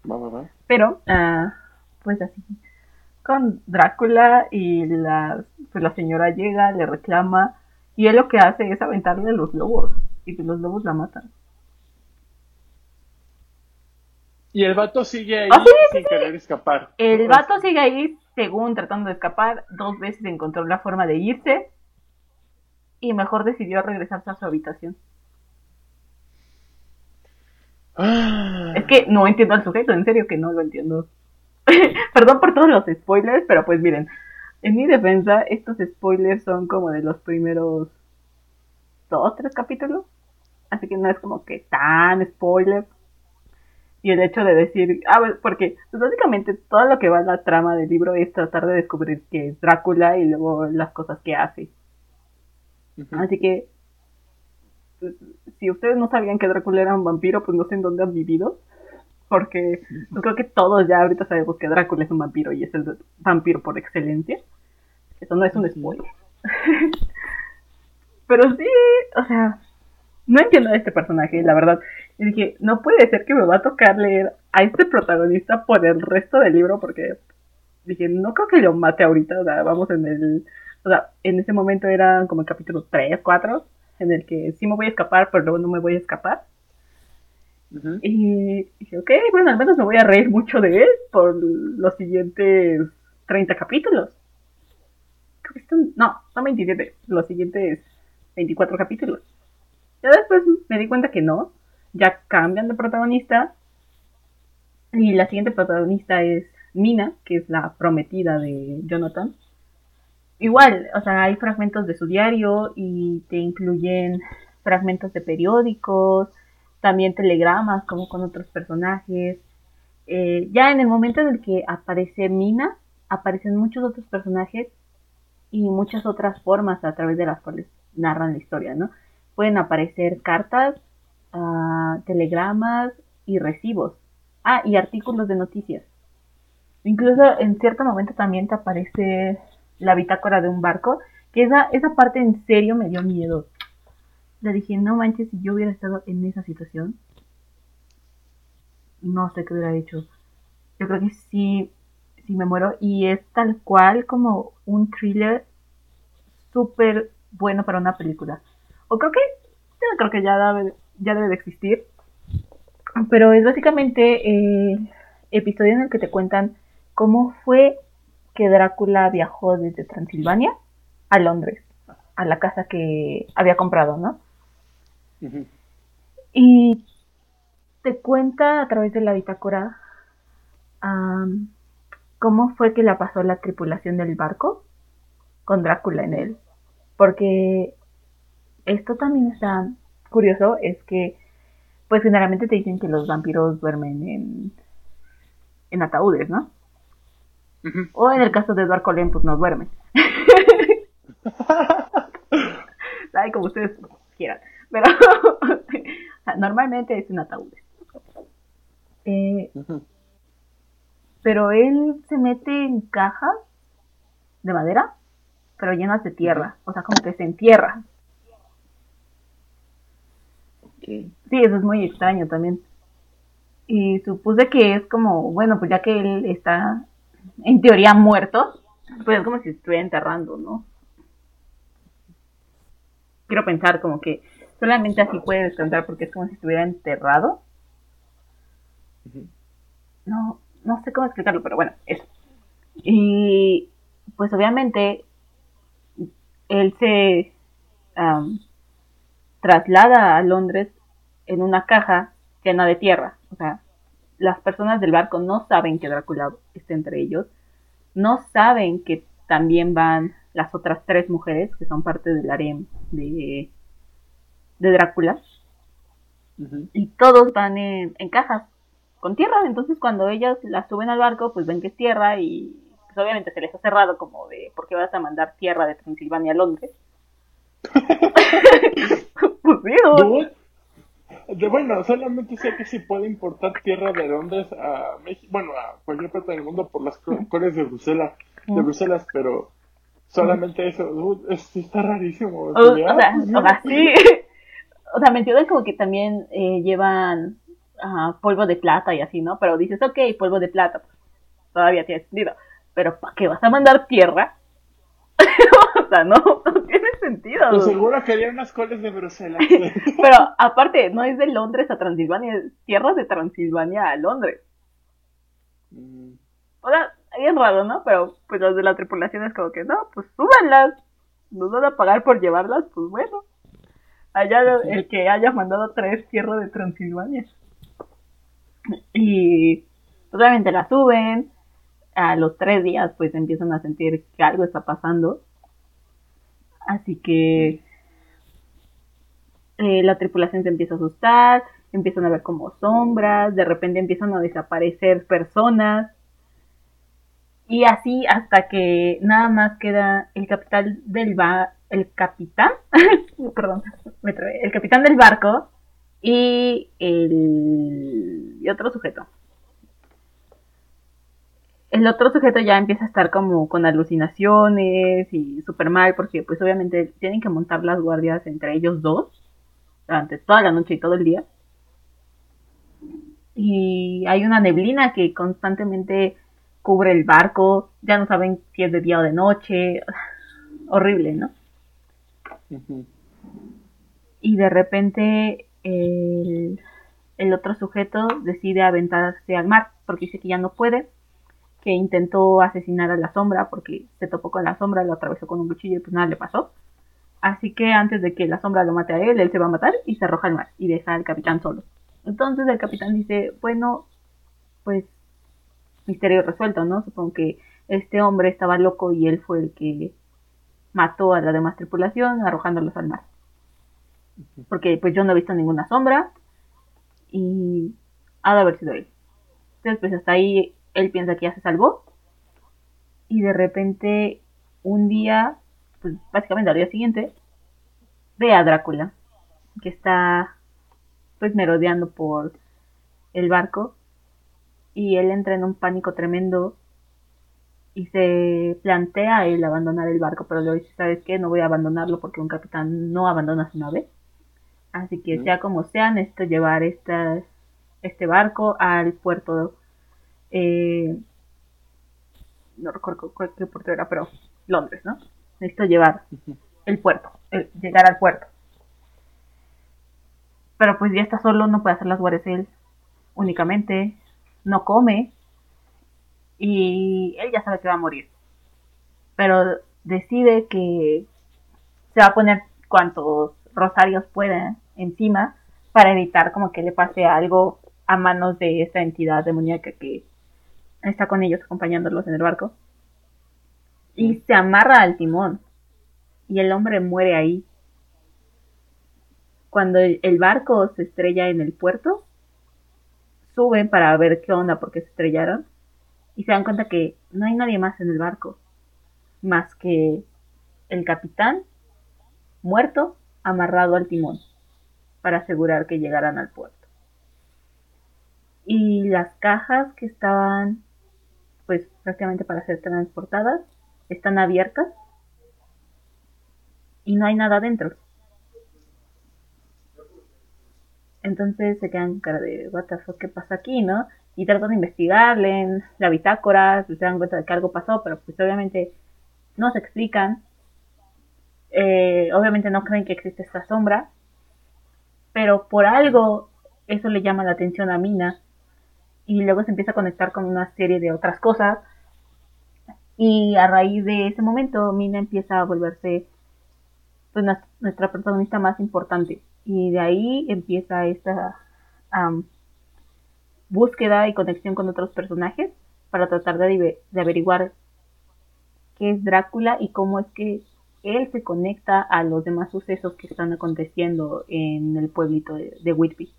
Va, va, va. Pero, ah, pues así. con Drácula y la, pues la señora llega, le reclama y él lo que hace es aventarle a los lobos y pues los lobos la matan. Y el vato sigue ahí Ah, sí, sí, sin querer escapar. El O vato sigue ahí, según tratando de escapar, dos veces encontró la forma de irse y mejor decidió regresarse a su habitación. Ah. Es que no entiendo al sujeto, en serio que no lo entiendo. Perdón por todos los spoilers, pero pues miren, en mi defensa, estos spoilers son como de los primeros dos, tres capítulos. Así que no es como que tan spoiler. Y el hecho de decir, ah, pues, porque pues, básicamente todo lo que va a la trama del libro es tratar de descubrir que es Drácula y luego las cosas que hace. Así que, pues, si ustedes no sabían que Drácula era un vampiro, pues no sé en dónde han vivido. Porque yo creo que todos ya ahorita sabemos que Drácula es un vampiro y es el vampiro por excelencia. Eso no es un spoiler. Pero sí, o sea, no entiendo a este personaje, la verdad. Y dije, no puede ser que me va a tocar leer a este protagonista por el resto del libro porque dije, no creo que lo mate ahorita, o sea, vamos en el... O sea, en ese momento era como el capítulo 3, 4, en el que sí me voy a escapar, pero luego no me voy a escapar. Y dije, ok, bueno, al menos me voy a reír mucho de él por los siguientes 30 capítulos. Creo que están, no, son 27, los siguientes 24 capítulos. Ya después me di cuenta que no, ya cambian de protagonista. Y la siguiente protagonista es Mina, que es la prometida de Jonathan. Igual, o sea, hay fragmentos de su diario y te incluyen fragmentos de periódicos, también telegramas como con otros personajes. Eh, ya en el momento en el que aparece Mina, aparecen muchos otros personajes y muchas otras formas a través de las cuales narran la historia, ¿no? Pueden aparecer cartas, ah, telegramas y recibos. Ah, y artículos de noticias. Incluso en cierto momento también te aparece la bitácora de un barco, que esa, esa parte en serio me dio miedo. Le dije, no manches, si yo hubiera estado en esa situación, no sé qué hubiera hecho. Yo creo que sí, sí me muero. Y es tal cual como un thriller súper bueno para una película. O creo que, yo creo que ya debe, ya debe de existir. Pero es básicamente el episodio en el que te cuentan cómo fue que Drácula viajó desde Transilvania a Londres, a la casa que había comprado, ¿no? Y te cuenta a través de la bitácora cómo fue que la pasó la tripulación del barco con Drácula en él. Porque esto también está curioso, es que pues generalmente te dicen que los vampiros duermen en, en ataúdes, ¿no? O en el caso de Edward Cullen, pues no duermen. Ay, como ustedes quieran. Pero normalmente es en ataúdes. Eh, pero él se mete en cajas de madera, pero llenas de tierra. O sea, como que se entierra. Sí, eso es muy extraño también. Y supuse que es como, bueno, pues ya que él está en teoría muerto, pues es como si estuviera enterrando, ¿no? Quiero pensar como que solamente así puede descansar porque es como si estuviera enterrado. No, no sé cómo explicarlo, pero bueno, eso. Y pues obviamente él se am, traslada a Londres en una caja llena de tierra. O sea, las personas del barco no saben que Drácula está entre ellos. No saben que también van las otras tres mujeres que son parte del harem de, de Drácula. Y todos van en, en cajas con tierra. Entonces cuando ellas las suben al barco, pues ven que es tierra y pues obviamente se les ha cerrado como de ¿por qué vas a mandar tierra de Transilvania a Londres? bueno, solamente sé que se puede importar tierra de Londres a México, bueno, a cualquier parte del mundo por las co- coles de Bruselas, de. Bruselas, pero solamente eso, dude, es- está rarísimo. O, sea, o sea, sí. O sea, me como que también eh, llevan polvo de plata y así, ¿no? Pero dices, ok, polvo de plata, pues, todavía tiene sentido. pero ¿para qué vas a mandar tierra? No, no tiene sentido. Pues seguro querían unas coles de Bruselas. pero aparte, no es de Londres a Transilvania, es tierras de Transilvania a Londres. Mm. O sea, es raro, ¿no? Pero pues los de la tripulación es como que, no, pues súbanlas. Nos van a pagar por llevarlas, pues bueno. Allá el que haya mandado tres tierras de Transilvania. Y pues, obviamente la suben. A los tres días pues empiezan a sentir que algo está pasando. Así que eh, la tripulación se empieza a asustar, empiezan a ver como sombras, de repente empiezan a desaparecer personas. Y así hasta que nada más queda el capitán del el capitán, perdón, el capitán del barco y el y otro sujeto el otro sujeto ya empieza a estar como con alucinaciones y súper mal porque pues obviamente tienen que montar las guardias entre ellos dos durante toda la noche y todo el día. Y hay una neblina que constantemente cubre el barco, ya no saben si es de día o de noche, horrible, ¿no? Y de repente el, el otro sujeto decide aventarse al mar porque dice que ya no puede que intentó asesinar a la sombra porque se topó con la sombra, lo atravesó con un cuchillo y pues nada le pasó. Así que antes de que la sombra lo mate a él, él se va a matar y se arroja al mar y deja al capitán solo. Entonces el capitán dice, bueno, pues misterio resuelto, ¿no? Supongo que este hombre estaba loco y él fue el que mató a la demás tripulación arrojándolos al mar. Porque pues yo no he visto ninguna sombra y ha de haber sido él. Entonces pues hasta ahí él piensa que ya se salvó y de repente un día, pues básicamente al día siguiente, ve a Drácula que está pues merodeando por el barco y él entra en un pánico tremendo y se plantea el abandonar el barco, pero le dice, ¿sabes qué? No voy a abandonarlo porque un capitán no abandona su nave. Así que sea como sea, necesito llevar esta, este barco al puerto eh, no recuerdo qué puerto era, pero Londres, ¿no? Necesito llevar el puerto, llegar al puerto. Pero pues ya está solo, no puede hacer las guardias él únicamente, no come y él ya sabe que va a morir. Pero decide que se va a poner cuantos rosarios pueda encima para evitar como que le pase algo a manos de esta entidad demoníaca que está con ellos acompañándolos en el barco. Y se amarra al timón. Y el hombre muere ahí. Cuando el barco se estrella en el puerto, suben para ver qué onda porque se estrellaron. Y se dan cuenta que no hay nadie más en el barco. Más que el capitán muerto amarrado al timón para asegurar que llegaran al puerto. Y las cajas que estaban pues prácticamente para ser transportadas, están abiertas y no hay nada dentro. Entonces se quedan cara de, what the fuck, ¿qué pasa aquí, no? Y tratan de investigar, leen la bitácora, se dan cuenta de que algo pasó, pero pues obviamente no se explican. Eh, obviamente no creen que existe esta sombra, pero por algo eso le llama la atención a Mina y luego se empieza a conectar con una serie de otras cosas. Y a raíz de ese momento, Mina empieza a volverse pues, nuestra protagonista más importante. Y de ahí empieza esta búsqueda y conexión con otros personajes para tratar de, averiguar qué es Drácula y cómo es que él se conecta a los demás sucesos que están aconteciendo en el pueblito de, de Whitby.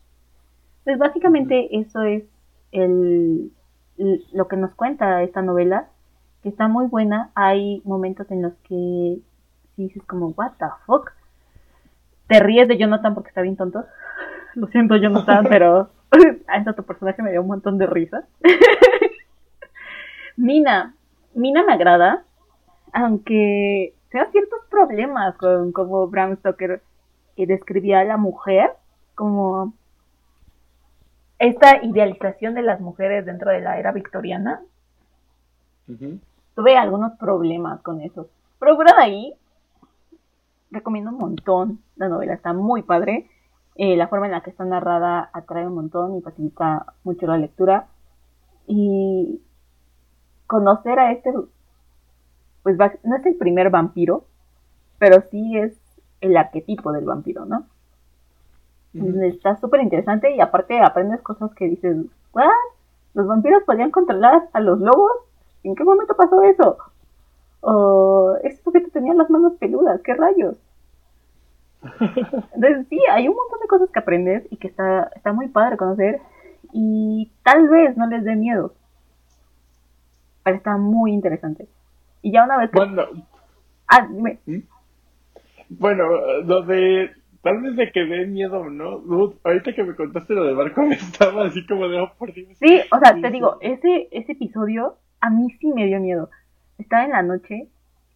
Pues básicamente eso es el, lo que nos cuenta esta novela, que está muy buena. Hay momentos en los que dices como, what the fuck. Te ríes de Jonathan porque está bien tonto. Lo siento, Jonathan, pero a tu personaje me dio un montón de risas. Mina, Mina me agrada, aunque sea ciertos problemas con cómo Bram Stoker describía a la mujer como esta idealización de las mujeres dentro de la era victoriana tuve algunos problemas con eso. Pero fuera de ahí, recomiendo un montón la novela, está muy padre. Eh, la forma en la que está narrada atrae un montón y facilita mucho la lectura. Y conocer a este, pues no es el primer vampiro, pero sí es el arquetipo del vampiro, ¿no? Está súper interesante y aparte aprendes cosas que dices, ¿what? ¿Los vampiros podían controlar a los lobos? ¿En qué momento pasó eso? O este sujeto tenía las manos peludas, ¿qué rayos? Entonces sí, hay un montón de cosas que aprendes y que está, está muy padre conocer y tal vez no les dé miedo. Pero está muy interesante. Y ya una vez que... Bueno, ah, dime. ¿Mm? Bueno, lo de tal vez de que dé miedo, ¿no? ahorita que me contaste lo del barco me estaba así como de, oh, por Dios. Sí, o sea, te digo, ese, ese episodio a mí sí me dio miedo. Estaba en la noche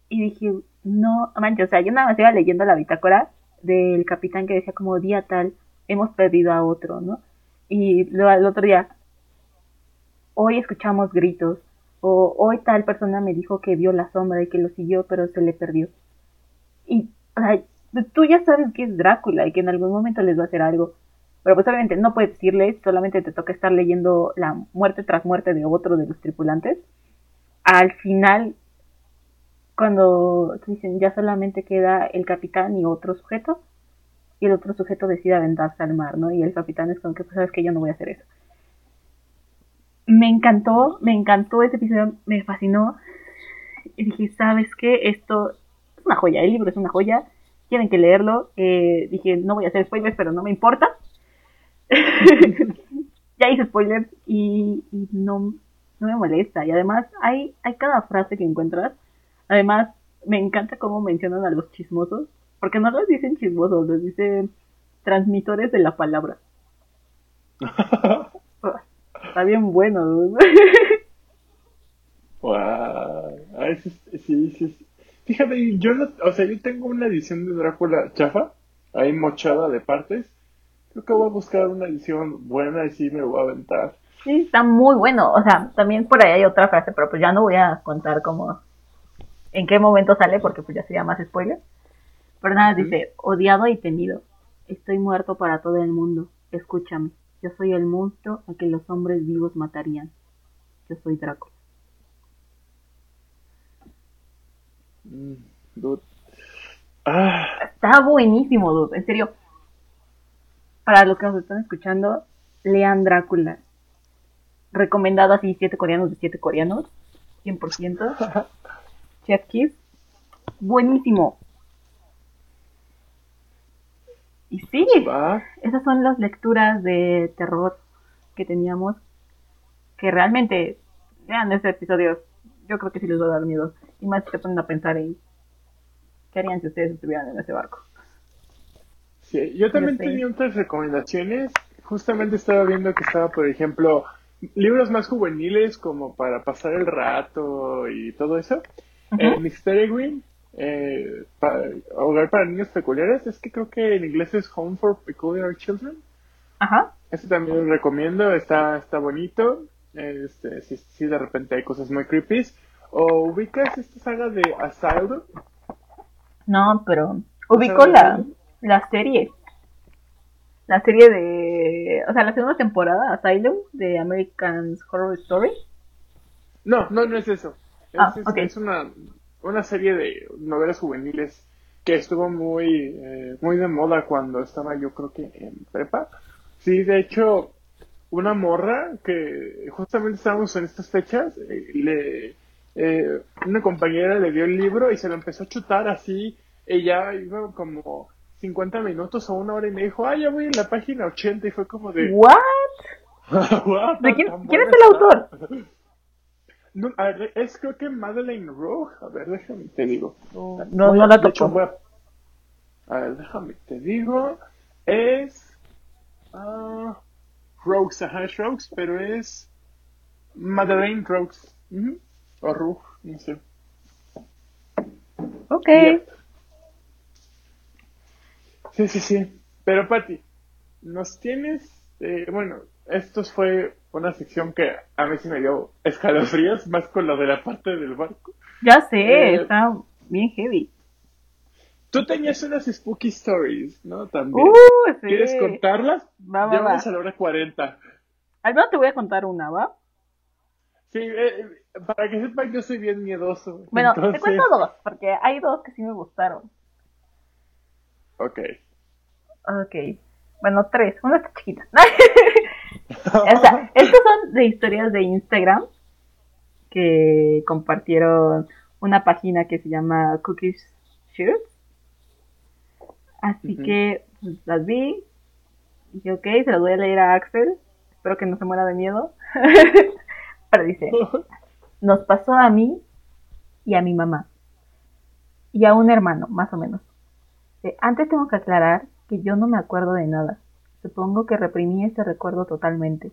y dije, no, manches, o sea, yo nada más iba leyendo la bitácora del capitán que decía como día tal, hemos perdido a otro, ¿no? Y luego el otro día, hoy escuchamos gritos, o hoy tal persona me dijo que vio la sombra y que lo siguió, pero se le perdió. Y, o sea, tú ya sabes que es Drácula y que en algún momento les va a hacer algo. Pero pues obviamente no puedes decirles, solamente te toca estar leyendo la muerte tras muerte de otro de los tripulantes. Al final, cuando dicen ya solamente queda el capitán y otro sujeto, y el otro sujeto decide aventarse al mar, ¿no? Y el capitán es como que, pues sabes que yo no voy a hacer eso. Me encantó, me encantó ese episodio, me fascinó. Y dije, ¿sabes qué? Esto es una joya, el libro es una joya tienen que leerlo. Eh, dije, no voy a hacer spoilers, pero no me importa. ya hice spoilers y, no, no me molesta. Y además hay, hay cada frase que encuentras. Además, me encanta cómo mencionan a los chismosos. Porque no los dicen chismosos, los dicen transmisores de la palabra. Está bien bueno. wow. sí, sí, Fíjate, yo no, o sea, yo tengo una edición de Drácula chafa, ahí mochada de partes. Creo que voy a buscar una edición buena y sí me voy a aventar. Sí, está muy bueno. O sea, también por ahí hay otra frase, pero pues ya no voy a contar como en qué momento sale porque pues ya sería más spoiler. Pero nada, dice, odiado y temido. Estoy muerto para todo el mundo. Escúchame. Yo soy el monstruo a que los hombres vivos matarían. Yo soy Drácula. Dude. Ah. Está buenísimo, dude. En serio. Para los que nos están escuchando, lean Drácula. Recomendado así, 7 coreanos de 7 coreanos. 100%. Chef Kiss. Buenísimo. Y sí, esas son las lecturas de terror que teníamos. Que realmente, vean este episodio, yo creo que sí les va a dar miedo. Y más te ponen a pensar en qué harían si ustedes estuvieran en ese barco. Sí, yo también tenía otras recomendaciones. Justamente estaba viendo que estaba, por ejemplo, libros más juveniles como para pasar el rato y todo eso. Uh Mystery Green, eh, Hogar para Niños Peculiares, es que creo que en inglés es Home for Peculiar Children. Ajá. Ese también lo recomiendo, está, está bonito. Este, si, si de repente hay cosas muy creepy. ¿O ubicas esta saga de Asylum? No, pero ubico la, la serie. La serie de. O sea, la segunda temporada, Asylum, de American Horror Story. No, no, no es eso. Es, ah, es, una, una serie de novelas juveniles que estuvo muy, eh, muy de moda cuando estaba yo creo que en prepa. Sí, de hecho, una morra que justamente estábamos en estas fechas, eh, le eh, una compañera le dio el libro y se lo empezó a chutar así. Ella iba como 50 minutos o una hora y me dijo, ah, ya voy en la página 80 y fue como de... ¿What? quién, es el autor? No, a ver, es creo que Madeleine Rowe. A ver, déjame te digo. No, no, la toco. A... a... ver, déjame te digo. Es. Uh, Rogues, ajá, es Rogues, pero es. Madeleine Rogues. O Rug, no sé. Ok. Sí, sí, sí. Pero Patti, nos tienes, eh, bueno, estos fue una sección que a mí sí me dio escalofríos, más con lo de la parte del barco. Ya sé, Eh, está bien heavy. Tú tenías unas spooky stories, ¿no? También. Uh, sí. ¿Quieres contarlas? Va, va, ya va. vamos a la hora 40. Al menos te voy a contar una, ¿va? Sí, eh, para que sepan, yo soy bien miedoso. Bueno, te cuento dos, porque hay dos que sí me gustaron. Ok. Ok. Bueno, tres. Una está chiquita. o sea, estas son de historias de Instagram que compartieron una página que se llama Cookies Shirts. Así que pues, las vi. Y dije, ok, se las voy a leer a Axel. Espero que no se muera de miedo. Pero dice, nos pasó a mí y a mi mamá. Y a un hermano, más o menos. Eh, Antes tengo que aclarar que yo no me acuerdo de nada. Supongo que reprimí ese recuerdo totalmente.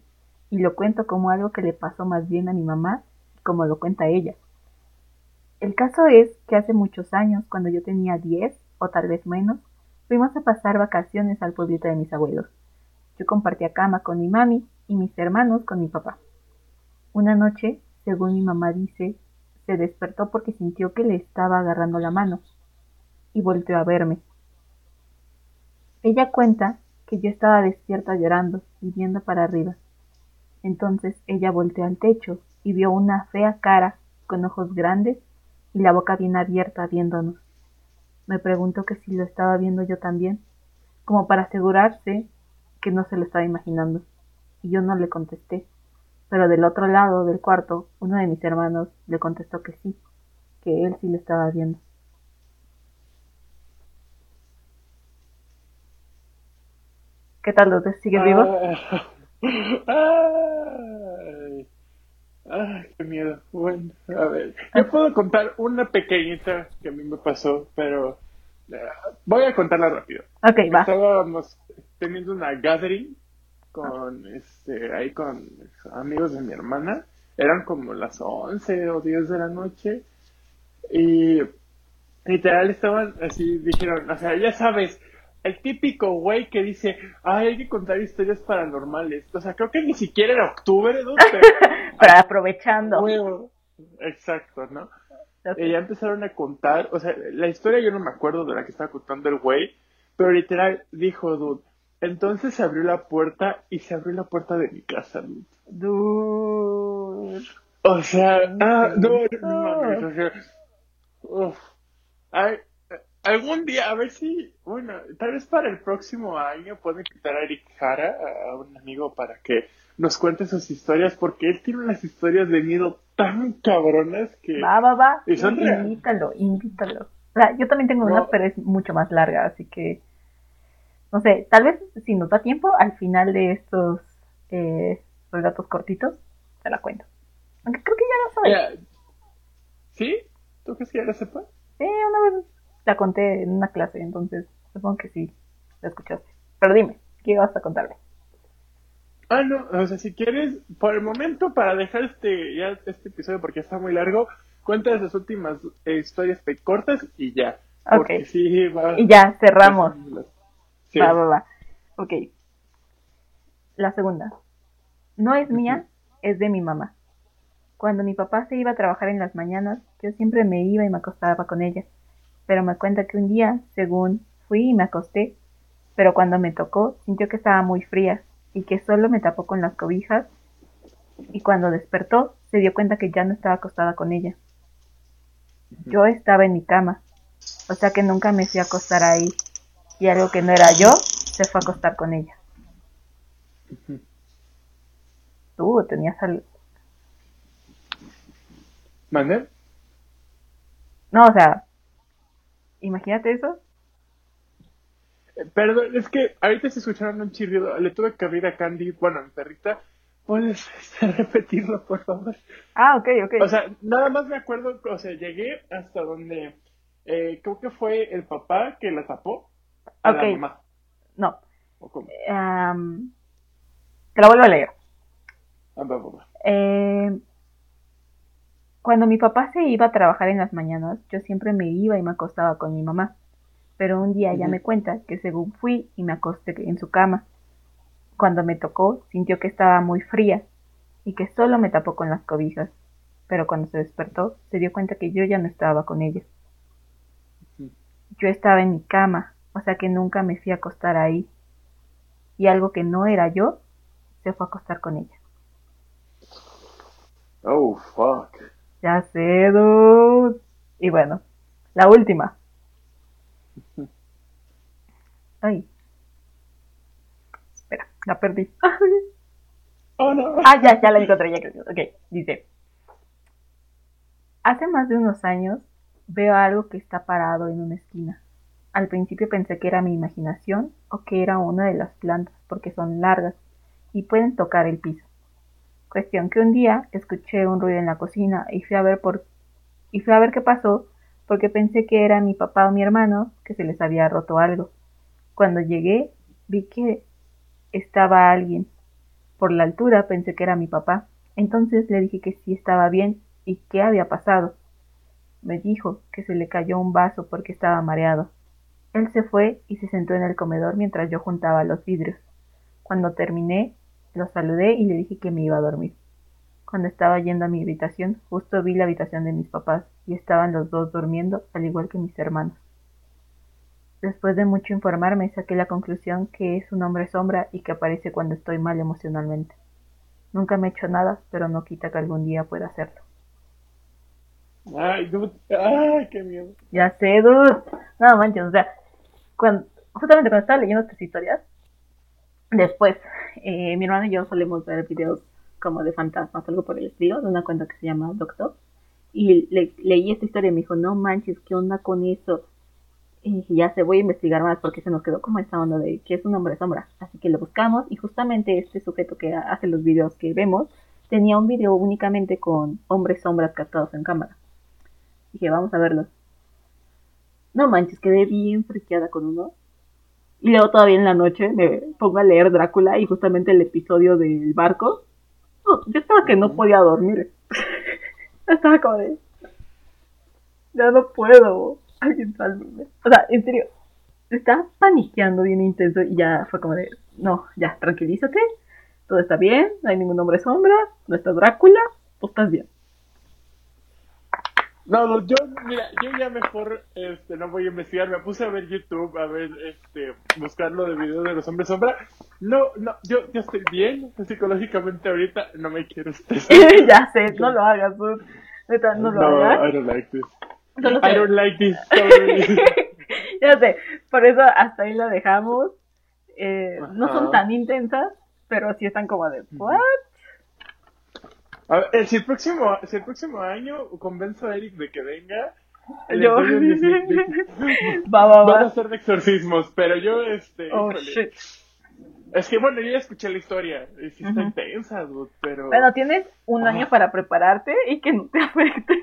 Y lo cuento como algo que le pasó más bien a mi mamá, como lo cuenta ella. El caso es que hace muchos años, cuando yo tenía 10 o tal vez menos, fuimos a pasar vacaciones al pueblito de mis abuelos. Yo compartía cama con mi mami y mis hermanos con mi papá. Una noche, según mi mamá dice, se despertó porque sintió que le estaba agarrando la mano y volteó a verme. Ella cuenta que yo estaba despierta llorando y viendo para arriba. Entonces ella volteó al techo y vio una fea cara con ojos grandes y la boca bien abierta viéndonos. Me preguntó que si lo estaba viendo yo también, como para asegurarse que no se lo estaba imaginando. Y yo no le contesté. Pero del otro lado del cuarto, uno de mis hermanos le contestó que sí, que él sí lo estaba viendo. ¿Qué tal, Lourdes? ¿Sigues vivo? Ah. Ay. Ay, qué miedo. Bueno, a ver. Yo puedo contar una pequeñita que a mí me pasó, pero eh, voy a contarla rápido. Ok, va. Estábamos teniendo una gathering con este ahí con amigos de mi hermana. Eran como las 11 o 10 de la noche. Y literal estaban así, dijeron, o sea, ya sabes, el típico güey que dice, ay, hay que contar historias paranormales. O sea, creo que ni siquiera era octubre, ¿no? Pero, aprovechando. Exacto, ¿no? Ok. Y ya empezaron a contar, o sea, la historia yo no me acuerdo de la que estaba contando el güey, pero literal dijo, dude, entonces se abrió la puerta y se abrió la puerta de mi casa, dude. Dude. O sea, ah, no, uf. Ay, eh, algún día, a ver si, bueno, tal vez para el próximo año puedo invitar a Eric Jara, a un amigo, para que nos cuente sus historias, porque él tiene unas historias de miedo tan cabronas que... Va, va, va. Y son reales. invítalo, invítalo. O sea, yo también tengo una, No. pero es mucho más larga, así que. No sé, tal vez si nos da tiempo, al final de estos eh, relatos cortitos, te la cuento. Aunque creo que ya lo sabes. ¿Sí? ¿Tú crees que ya lo sepas? Sí, una vez la conté en una clase, entonces supongo que sí, la escuchaste. Pero dime, ¿qué ibas a contarme? Ah, no, o sea, si quieres, por el momento, para dejar este ya este episodio porque está muy largo, cuenta las últimas eh, historias cortas y ya. Porque Ok. sí, va. Y ya, cerramos. Sí. Va, va, va. Ok. La segunda. No es mía, es de mi mamá. Cuando mi papá se iba a trabajar en las mañanas, yo siempre me iba y me acostaba con ella. Pero me cuenta que un día, según fui y me acosté, pero cuando me tocó, sintió que estaba muy fría y que solo me tapó con las cobijas. Y cuando despertó, se dio cuenta que ya no estaba acostada con ella. Yo estaba en mi cama, o sea que nunca me fui a acostar ahí. Y algo que no era yo, se fue a acostar con ella. Tú tenías al... ¿Mande? No, o sea, imagínate eso. Perdón, es que ahorita se escucharon un chirrido. Le tuve que abrir a Candy, bueno, a mi perrita. ¿Puedes repetirlo, por favor? Ah, ok, ok. O sea, nada más me acuerdo, o sea, llegué hasta donde eh, creo que fue el papá que la tapó a Ok. la mamá. no. ¿O cómo? am, te la vuelvo a leer. Ah, va, va, va. Eh, cuando mi papá se iba a trabajar en las mañanas, yo siempre me iba y me acostaba con mi mamá. Pero un día ella me cuenta que según fui y me acosté en su cama, cuando me tocó sintió que estaba muy fría y que solo me tapó con las cobijas. Pero cuando se despertó, se dio cuenta que yo ya no estaba con ella. Yo estaba en mi cama, o sea que nunca me fui a acostar ahí. Y algo que no era yo, se fue a acostar con ella. Oh, fuck. Ya sé, dude. Y bueno, la última. Ay. Espera, la perdí. Oh, no. Ah, ya, ya la encontré, ya creo. Ok, dice. Hace más de unos años veo algo que está parado en una esquina. Al principio pensé que era mi imaginación o que era una de las plantas porque son largas y pueden tocar el piso. Cuestión que un día escuché un ruido en la cocina y fui a ver por y fui a ver qué pasó porque pensé que era mi papá o mi hermano que se les había roto algo. Cuando llegué vi que estaba alguien por la altura pensé que era mi papá. Entonces le dije que sí estaba bien y qué había pasado. Me dijo que se le cayó un vaso porque estaba mareado. Él se fue y se sentó en el comedor mientras yo juntaba los vidrios. Cuando terminé, lo saludé y le dije que me iba a dormir. Cuando estaba yendo a mi habitación, justo vi la habitación de mis papás y estaban los dos durmiendo, al igual que mis hermanos. Después de mucho informarme, saqué la conclusión que es un hombre sombra y que aparece cuando estoy mal emocionalmente. Nunca me he hecho nada, pero no quita que algún día pueda hacerlo. Ay, dude. Ay, qué miedo. Ya sé, dude. No manches, o sea, cuando, justamente cuando estaba leyendo estas historias, después, eh, mi hermano y yo solemos ver videos como de fantasmas, algo por el estilo, de una cuenta que se llama Doctor. Y le, leí esta historia y me dijo, no manches, ¿qué onda con eso? Y dije, ya se voy a investigar más porque se nos quedó como esta onda de que es un hombre sombra. Así que lo buscamos y justamente este sujeto que hace los videos que vemos tenía un video únicamente con hombres sombras captados en cámara. Dije, vamos a verlos. No manches, quedé bien friqueada con uno. Y luego todavía en la noche me pongo a leer Drácula y justamente el episodio del barco. No, yo estaba que no podía dormir. estaba como de... Ya no puedo. Alguien sálvame. O sea, en serio. Estaba paniqueando bien intenso y ya fue como de... No, ya, tranquilízate. Todo está bien. No hay ningún hombre sombra. No está Drácula. Tú estás bien. No, no, yo, mira, yo ya mejor, este, no voy a investigar, me puse a ver YouTube, a ver, este, buscarlo de videos de los hombres sombra. No, no, yo, yo estoy bien, psicológicamente ahorita no me quiero estresar. ya sé, no lo hagas, tú. No lo No, hagas. I don't like this. Solo I sé. don't like this story. ya sé, por eso hasta ahí la dejamos. Eh, no son tan intensas, pero sí están como de, ¿what? A ver, eh, si el próximo, si el próximo año convenzo a Eric de que venga, Yo. un de- de- va, va, van a va. ser de exorcismos, pero yo, este, Oh, shit. es que bueno, yo ya escuché la historia, y sí está intensa, dude, pero... Bueno, tienes un año para prepararte y que no te afecte.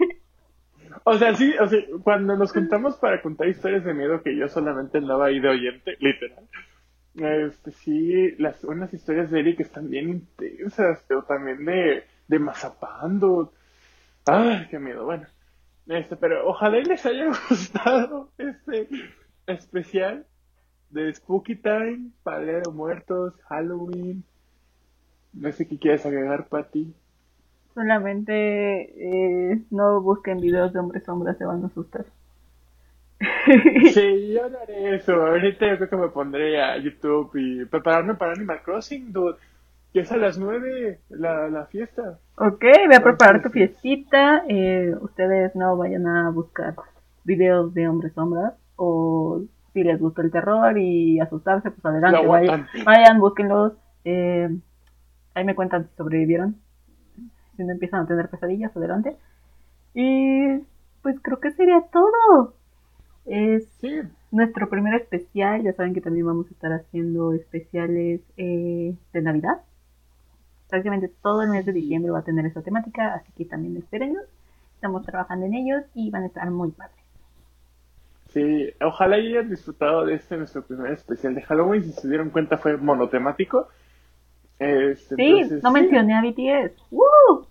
O sea, sí, o sea, cuando nos juntamos para contar historias de miedo que yo solamente andaba ahí de oyente, literal. Este, sí, las, unas historias de Eric están bien intensas, pero también de, de Mazapán, dude. Ay, qué miedo, bueno. Este, pero ojalá y les haya gustado este especial de Spooky Time, Palea de Muertos, Halloween. No sé qué quieres agregar, Patty. Solamente eh, no busquen videos de hombres sombras, se van a asustar. Sí, yo no haré eso. Ahorita yo creo que me pondré a YouTube y prepararme para Animal Crossing, dude. Que es a las nueve la, la fiesta. Ok, voy a preparar tu fiestita. Eh, ustedes no vayan a buscar videos de hombres sombras. O si les gusta el terror y asustarse, pues adelante. Vayan, vayan búsquenlos. Eh, ahí me cuentan si sobrevivieron. Si no empiezan a tener pesadillas, adelante. Y pues creo que sería todo. Es Sí, nuestro primer especial. Ya saben que también vamos a estar haciendo especiales eh, de Navidad. Prácticamente todo el mes de diciembre va a tener esa temática, así que también espérenos. Estamos trabajando en ellos y van a estar muy padres. sí. Ojalá hayan disfrutado de este nuestro primer especial de Halloween. Si se dieron cuenta fue monotemático. Este, Sí, entonces, no mencioné a BTS. ¡Woo!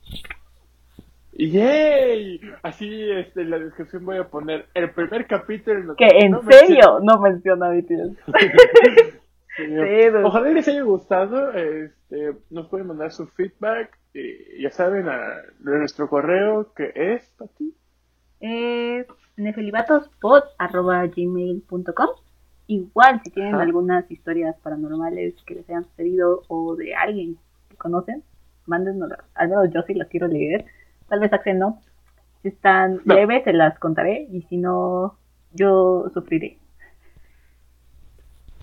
¡Yay! Así este, en la descripción voy a poner el primer capítulo. en Que en no serio no menciona a BTS. Ojalá les haya gustado. Este, nos pueden mandar su feedback. Y ya saben, a, nuestro correo que es, Pati. Es nefelibatospod.gmail.com Igual, si tienen algunas historias paranormales que les hayan sucedido o de alguien que conocen, mándennos. Al menos yo sí las quiero leer. Tal vez Axel no. Si están leves, se las contaré. Y si no, yo sufriré.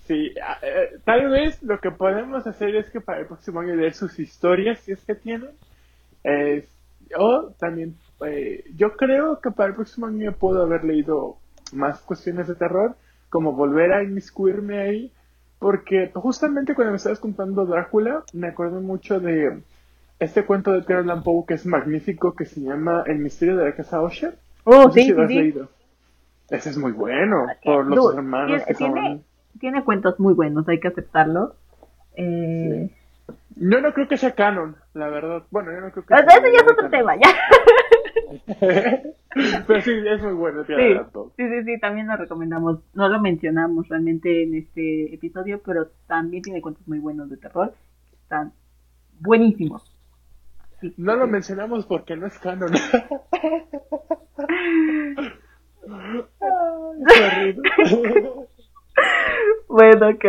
Sí, eh, tal vez lo que podemos hacer es que para el próximo año leer sus historias, si es que tienen. o también, eh, yo creo que para el próximo año puedo haber leído más cuestiones de terror, como volver a inmiscuirme ahí, porque justamente cuando me estabas contando Drácula, me acuerdo mucho de este cuento de Edgar Allan Poe que es magnífico, que se llama El misterio de la casa Usher. Oh, sí, sí, Ese es muy bueno, por los hermanos que son tiene cuentos muy buenos, hay que aceptarlo. Eh... Yo no creo que sea canon, la verdad. Bueno, yo no creo que sea Ese ya es otro tema, ya. Pero sí, es muy bueno. Sí, sí, sí, sí, también lo recomendamos. No lo mencionamos realmente en este episodio, pero también tiene cuentos muy buenos de terror. Están buenísimos. no lo mencionamos porque no es canon. Ay, bueno, ok.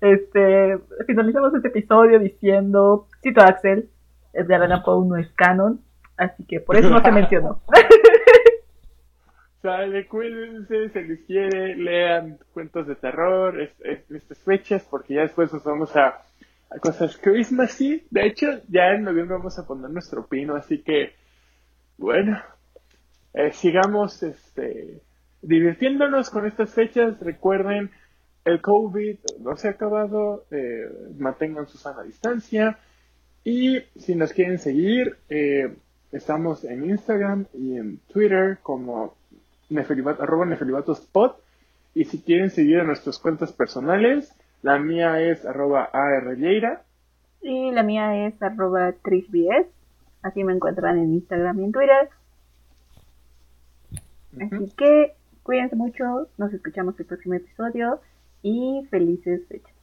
Este, finalizamos este episodio diciendo, cito a Axel, de Alana Poe no es canon, así que por eso no se mencionó. Sale, cuídense, se les quiere, lean cuentos de terror, es, fechas, porque ya después nos vamos a, a cosas Christmasy. De hecho, ya en noviembre vamos a poner nuestro pino, así que, bueno, eh, sigamos, este, divirtiéndonos con estas fechas. Recuerden, el COVID no se ha acabado, eh, mantengan su sana distancia. Y si nos quieren seguir, eh, estamos en Instagram y en Twitter como nefelibat, arroba nefelibatospod. Y si quieren seguir a nuestras cuentas personales, la mía es arroba arleira. Y la mía es arroba trisbs. Así me encuentran en Instagram y en Twitter. Así que Cuídense mucho, nos escuchamos el próximo episodio y felices fechas.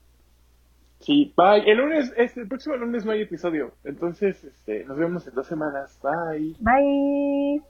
Sí, bye. El lunes, este, el próximo lunes no hay episodio. Entonces, este, nos vemos en dos semanas. Bye. Bye.